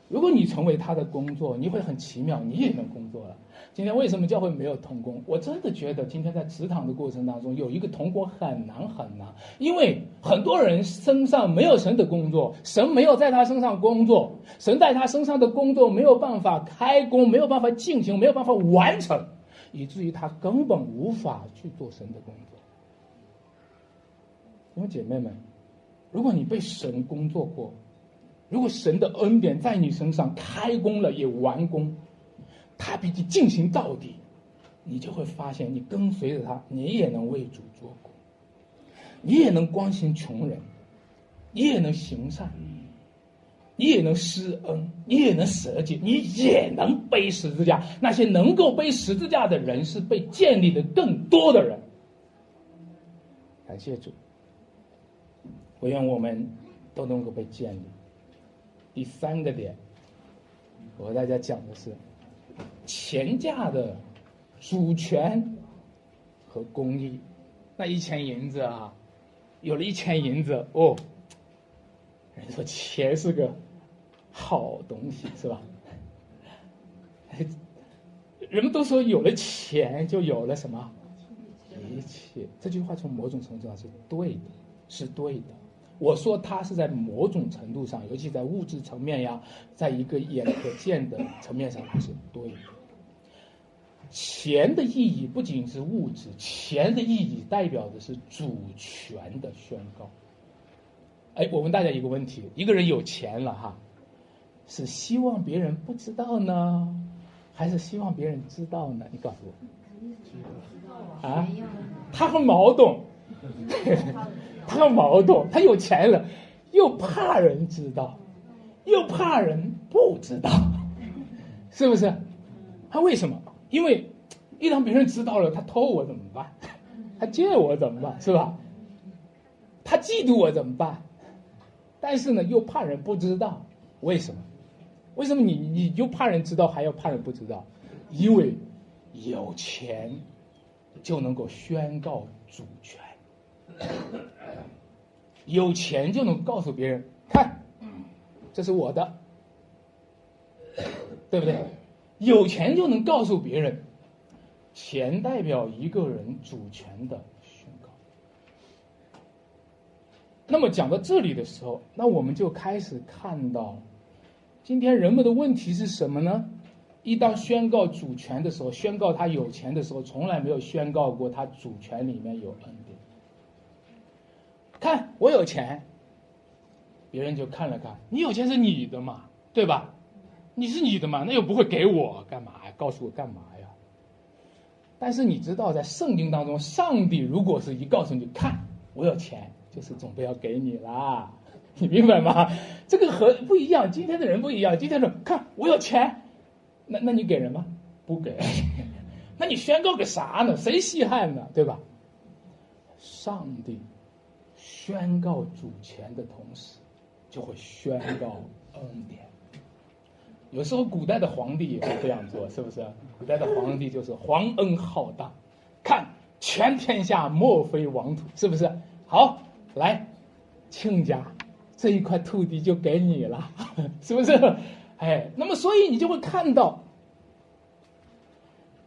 如果你成为他的工作，你会很奇妙，你也能工作了。今天为什么教会没有童工？我真的觉得今天在职场的过程当中，有一个同工很难很难，因为很多人身上没有神的工作，神没有在他身上工作，神在他身上的工作没有办法开工，没有办法进行，没有办法完成，以至于他根本无法去做神的工作。因为姐妹们，如果你被神工作过，如果神的恩典在你身上开工了，也完工，他必须进行到底，你就会发现，你跟随着他，你也能为主做工，你也能关心穷人，你也能行善，你也能施恩，你也能舍己，你也能背十字架。那些能够背十字架的人，是被建立的更多的人。感谢主，我愿我们都能够被建立。第三个点，我和大家讲的是钱价的主权和公益。那一钱银子啊，有了一钱银子哦，人说钱是个好东西，是吧？人们都说有了钱就有了什么一切，这句话从某种程度上是对的，是对的。我说它是在某种程度上，尤其在物质层面呀，在一个眼可见的层面上，它是对的。钱的意义不仅是物质，钱的意义代表的是主权的宣告。哎，我问大家一个问题：一个人有钱了哈，是希望别人不知道呢，还是希望别人知道呢？你告诉我。啊？他很矛盾。他矛盾，他有钱了，又怕人知道，又怕人不知道，是不是？他为什么？因为一旦别人知道了，他偷我怎么办？他借我怎么办？是吧？他嫉妒我怎么办？但是呢，又怕人不知道，为什么？为什么你你又怕人知道，还要怕人不知道？因为有钱就能够宣告主权。有钱就能告诉别人，看，这是我的，对不对？有钱就能告诉别人，钱代表一个人主权的宣告。那么讲到这里的时候，那我们就开始看到，今天人们的问题是什么呢？一当宣告主权的时候，宣告他有钱的时候，从来没有宣告过他主权里面有恩。看我有钱，别人就看了看，你有钱是你的嘛，对吧？你是你的嘛，那又不会给我干嘛呀？告诉我干嘛呀？但是你知道，在圣经当中，上帝如果是一告诉你看我有钱，就是准备要给你啦，你明白吗？这个和不一样，今天的人不一样。今天的看我有钱，那那你给人吗？不给，那你宣告个啥呢？谁稀罕呢？对吧？上帝宣告主权的同时，就会宣告恩典。有时候古代的皇帝也会这样做，是不是？古代的皇帝就是皇恩浩荡，看全天下莫非王土，是不是？好，来，亲家，这一块土地就给你了，是不是？哎，那么所以你就会看到，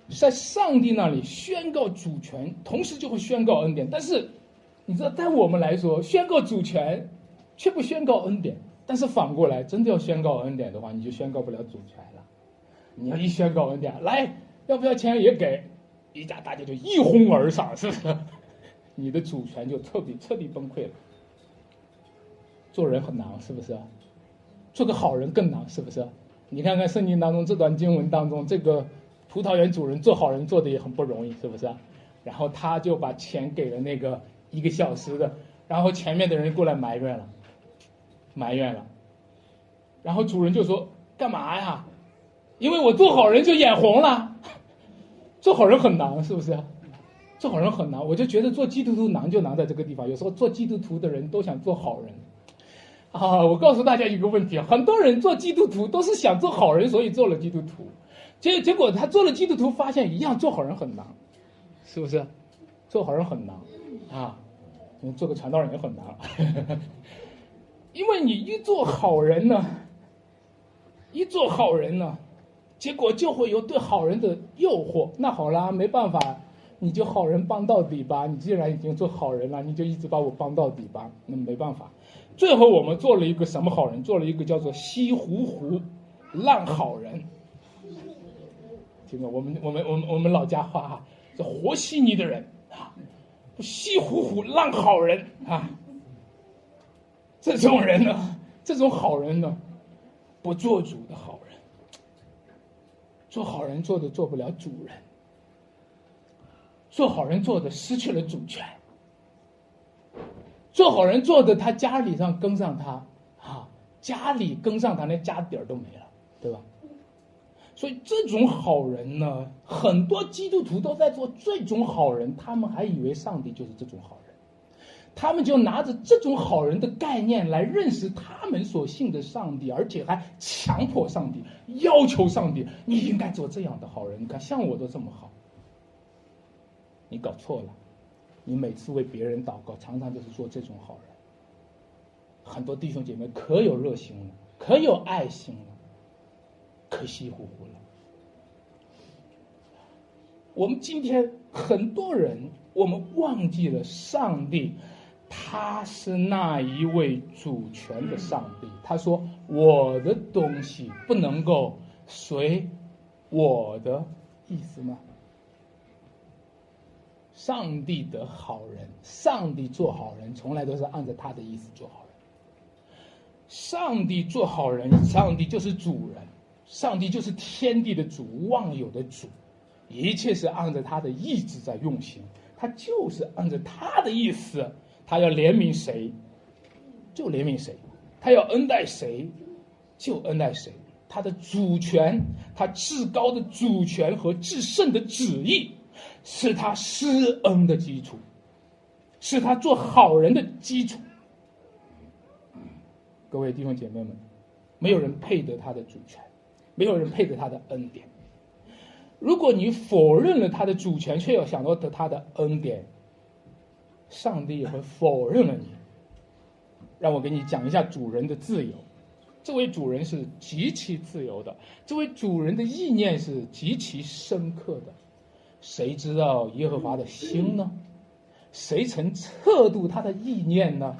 在上帝那里宣告主权，同时就会宣告恩典。但是，你知道，在我们来说，宣告主权，却不宣告恩典。但是反过来，真的要宣告恩典的话，你就宣告不了主权了。你要一宣告恩典，来，要不要钱也给，一家大家就一哄而上，是不是？你的主权就彻底彻底崩溃了。做人很难，是不是？做个好人更难，是不是？你看看圣经当中这段经文当中，这个葡萄园主人做好人做的也很不容易，是不是？然后他就把钱给了那个一个小时的，然后前面的人过来埋怨了。埋怨了，然后主人就说：“干嘛呀？因为我做好人就眼红了。做好人很难，是不是？做好人很难。我就觉得做基督徒难就难在这个地方。有时候做基督徒的人都想做好人。啊，我告诉大家一个问题：很多人做基督徒都是想做好人，所以做了基督徒。结结果他做了基督徒，发现一样做好人很难，是不是？做好人很难啊，你做个传道人也很难。”因为你一做好人呢，一做好人呢，结果就会有对好人的诱惑。那好啦，没办法，你就好人帮到底吧。你既然已经做好人了，你就一直把我帮到底吧。那没办法，最后我们做了一个什么好人？做了一个叫做西湖湖烂好人。这个我们我们我们我们老家话哈，这和稀泥的人啊，西湖湖烂好人啊。这种人呢，这种好人呢，不做主的好人，做好人做的做不了主人，做好人做的失去了主权，做好人做的他家里上跟上他，啊，家里跟上他连家底儿都没了，对吧？所以这种好人呢，很多基督徒都在做这种好人，他们还以为上帝就是这种好人。他们就拿着这种好人的概念来认识他们所信的上帝，而且还强迫上帝、要求上帝，你应该做这样的好人。你看，像我都这么好，你搞错了。你每次为别人祷告，常常就是做这种好人。很多弟兄姐妹可有热心了，可有爱心了，可稀乎乎了。我们今天很多人，我们忘记了上帝。他是那一位主权的上帝。他说：“我的东西不能够随我的意思吗？”上帝的好人，上帝做好人，从来都是按照他的意思做好人。上帝做好人，上帝就是主人，上帝就是天地的主，万有的主，一切是按照他的意志在运行，他就是按照他的意思。他要怜悯谁，就怜悯谁；他要恩待谁，就恩待谁。他的主权，他至高的主权和至圣的旨意，是他施恩的基础，是他做好人的基础。各位弟兄姐妹们，没有人配得他的主权，没有人配得他的恩典。如果你否认了他的主权，却要想到得他的恩典。上帝也会否认了你。让我给你讲一下主人的自由。这位主人是极其自由的，这位主人的意念是极其深刻的。谁知道耶和华的心呢？谁曾测度他的意念呢？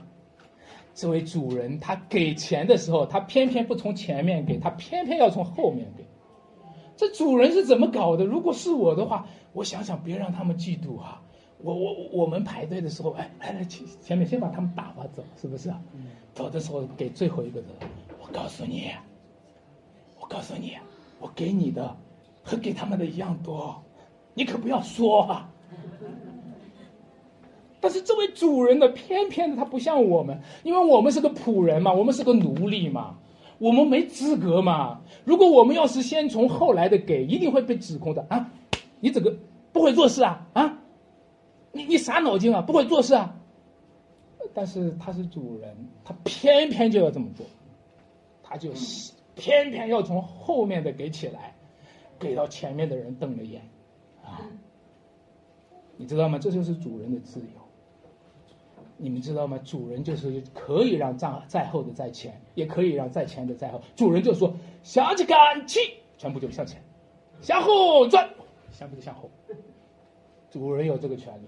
这位主人他给钱的时候，他偏偏不从前面给，他偏偏要从后面给。这主人是怎么搞的？如果是我的话，我想想，别让他们嫉妒啊。我我我们排队的时候，哎，来来前前面先把他们打发走，是不是啊？走的时候给最后一个人，我告诉你，我告诉你，我给你的和给他们的一样多，你可不要说啊。但是这位主人呢，偏偏的他不像我们，因为我们是个仆人嘛，我们是个奴隶嘛，我们没资格嘛。如果我们要是先从后来的给，一定会被指控的啊！你这个不会做事啊啊！你你啥脑筋啊？不会做事啊？但是他是主人，他偏偏就要这么做，他就偏偏要从后面的给起来，给到前面的人瞪了眼啊！你知道吗？这就是主人的自由。你们知道吗？主人就是可以让在在后的在前，也可以让在前的在后。主人就说：“向前看齐，全部就向前；向后转，全部就向后。”主人有这个权利。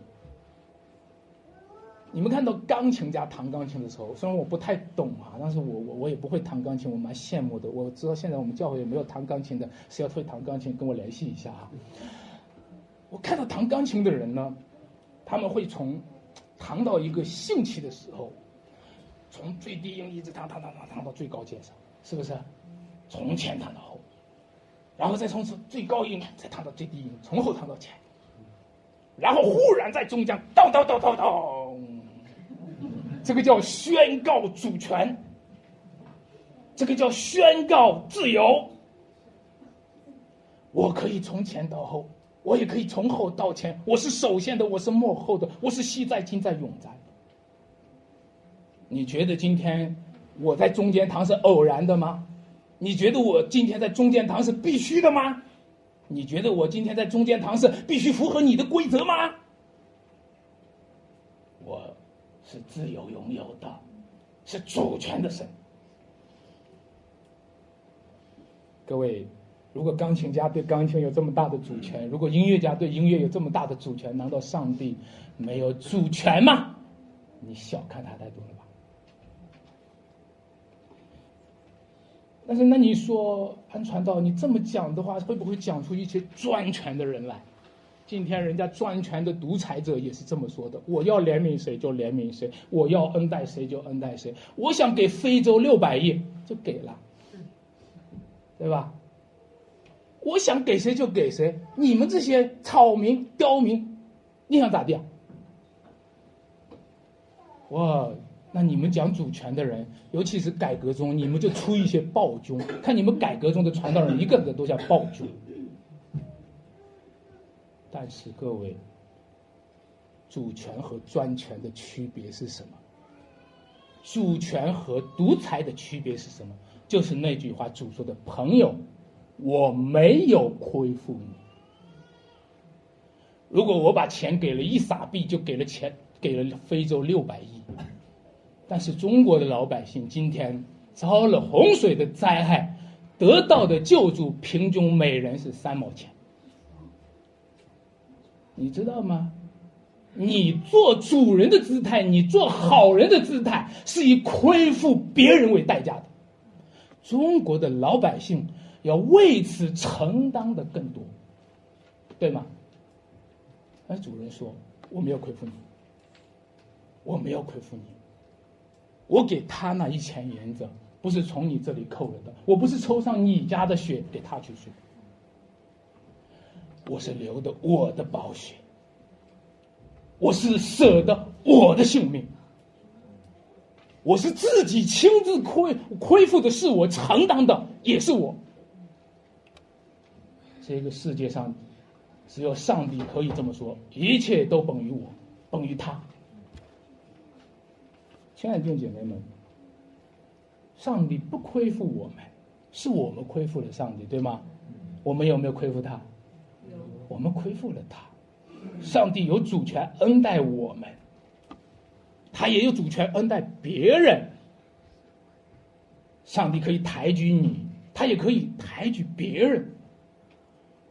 你们看到钢琴家弹钢琴的时候，虽然我不太懂啊，但是我我我也不会弹钢琴，我蛮羡慕的。我知道现在我们教会也没有弹钢琴的，谁要会弹钢琴，跟我联系一下啊。我看到弹钢琴的人呢，他们会从。弹到一个兴起的时候，从最低音一直弹弹弹弹弹到最高键上，是不是？从前弹到后，然后再从最高音再弹到最低音，从后弹到前，然后忽然在中间咚咚咚咚咚，这个叫宣告主权，这个叫宣告自由。我可以从前到后。我也可以从后到前，我是首先的，我是幕后的，我是昔在、今在、永在。你觉得今天我在中间堂是偶然的吗？你觉得我今天在中间堂是必须的吗？你觉得我今天在中间堂是必须符合你的规则吗？我是自由拥有的，是主权的神。各位。如果钢琴家对钢琴有这么大的主权，如果音乐家对音乐有这么大的主权，难道上帝没有主权吗？你小看他太多了吧？但是，那你说安传道，你这么讲的话，会不会讲出一些专权的人来？今天人家专权的独裁者也是这么说的：我要怜悯谁就怜悯谁，我要恩待谁就恩待谁，我想给非洲六百亿就给了，对吧？我想给谁就给谁，你们这些草民、刁民，你想咋地啊？哇，那你们讲主权的人，尤其是改革中，你们就出一些暴君，看你们改革中的传道人，一个个都像暴君。但是各位，主权和专权的区别是什么？主权和独裁的区别是什么？就是那句话，主说的朋友。我没有亏负你。如果我把钱给了一傻币，就给了钱，给了非洲六百亿。但是中国的老百姓今天遭了洪水的灾害，得到的救助平均每人是三毛钱。你知道吗？你做主人的姿态，你做好人的姿态，是以亏负别人为代价的。中国的老百姓。要为此承担的更多，对吗？而主人说：“我没有亏负你，我没有亏负你。我给他那一钱银子，不是从你这里扣了的，我不是抽上你家的血给他去赎，我是流的我的宝血，我是舍的我的性命，我是自己亲自亏亏负的，是我承担的，也是我。”这个世界上，只有上帝可以这么说，一切都本于我，本于他。亲爱的弟兄姐妹们，上帝不亏负我们，是我们亏负了上帝，对吗？我们有没有亏负他？我们亏负了他。上帝有主权恩待我们，他也有主权恩待别人。上帝可以抬举你，他也可以抬举别人。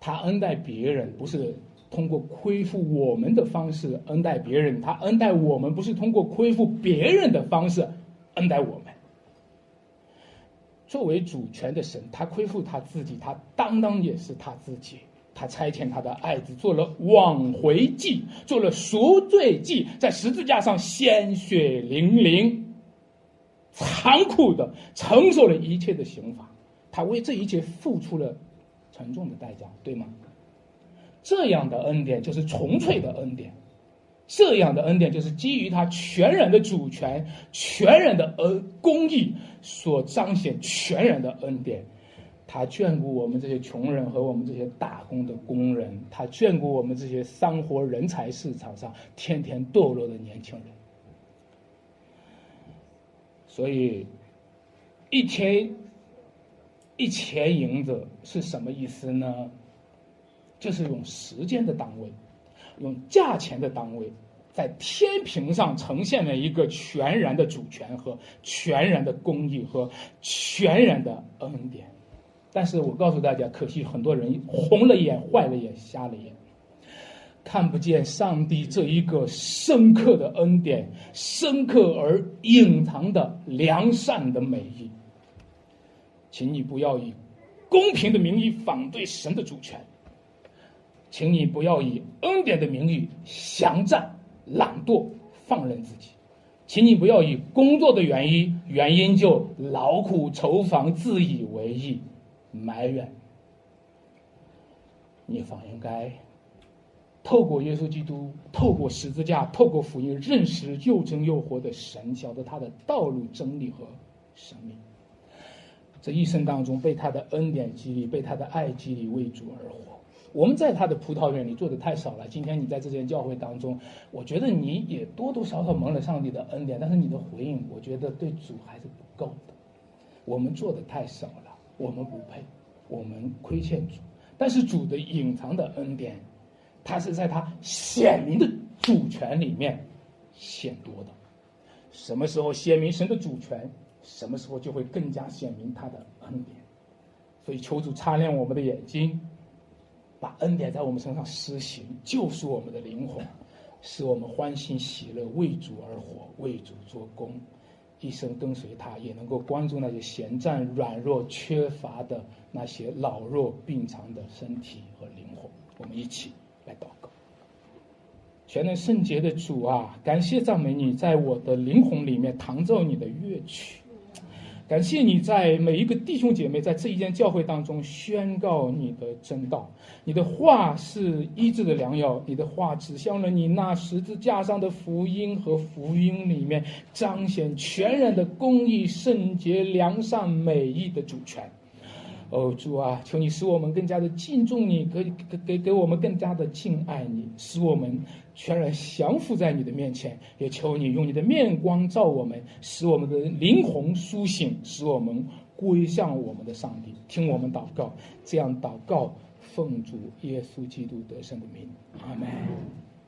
他恩待别人不是通过亏负我们的方式恩待别人，他恩待我们不是通过亏负别人的方式恩待我们。作为主权的神，他亏负他自己，他当当也是他自己。他差遣他的爱子做了挽回祭，做了赎罪祭，在十字架上鲜血淋淋，残酷的承受了一切的刑罚。他为这一切付出了。沉重的代价，对吗？这样的恩典就是纯粹的恩典，这样的恩典就是基于他全然的主权、全然的恩公义所彰显全然的恩典。他眷顾我们这些穷人和我们这些打工的工人，他眷顾我们这些生活人才市场上天天堕落的年轻人。所以，一天一钱银子是什么意思呢？就是用时间的单位，用价钱的单位，在天平上呈现了一个全然的主权和全然的公义和全然的恩典。但是我告诉大家，可惜很多人红了眼、坏了眼、瞎了眼，看不见上帝这一个深刻的恩典、深刻而隐藏的良善的美意。请你不要以公平的名义反对神的主权，请你不要以恩典的名义降战、懒惰、放任自己，请你不要以工作的原因原因就劳苦愁烦、自以为意。埋怨，你反应该透过耶稣基督，透过十字架，透过福音，认识又真又活的神，晓得他的道路、真理和生命。这一生当中，被他的恩典激励，被他的爱激励，为主而活。我们在他的葡萄园里做的太少了。今天你在这间教会当中，我觉得你也多多少少蒙了上帝的恩典，但是你的回应，我觉得对主还是不够的。我们做的太少了。我们不配，我们亏欠主，但是主的隐藏的恩典，他是在他显明的主权里面显多的。什么时候显明神的主权，什么时候就会更加显明他的恩典。所以求主擦亮我们的眼睛，把恩典在我们身上施行，救赎我们的灵魂，使我们欢欣喜乐，为主而活，为主做工。一生跟随他，也能够关注那些闲战、软弱、缺乏的那些老弱病残的身体和灵魂。我们一起来祷告。全能圣洁的主啊，感谢赞美你，在我的灵魂里面弹奏你的乐曲。感谢你在每一个弟兄姐妹在这一间教会当中宣告你的真道，你的话是医治的良药，你的话指向了你那十字架上的福音和福音里面彰显全然的公义、圣洁、良善、美意的主权。哦，主啊，求你使我们更加的敬重你，给给给给我们更加的敬爱你，使我们全然降服在你的面前。也求你用你的面光照我们，使我们的灵魂苏醒，使我们归向我们的上帝。听我们祷告，这样祷告，奉主耶稣基督得胜的名，阿门。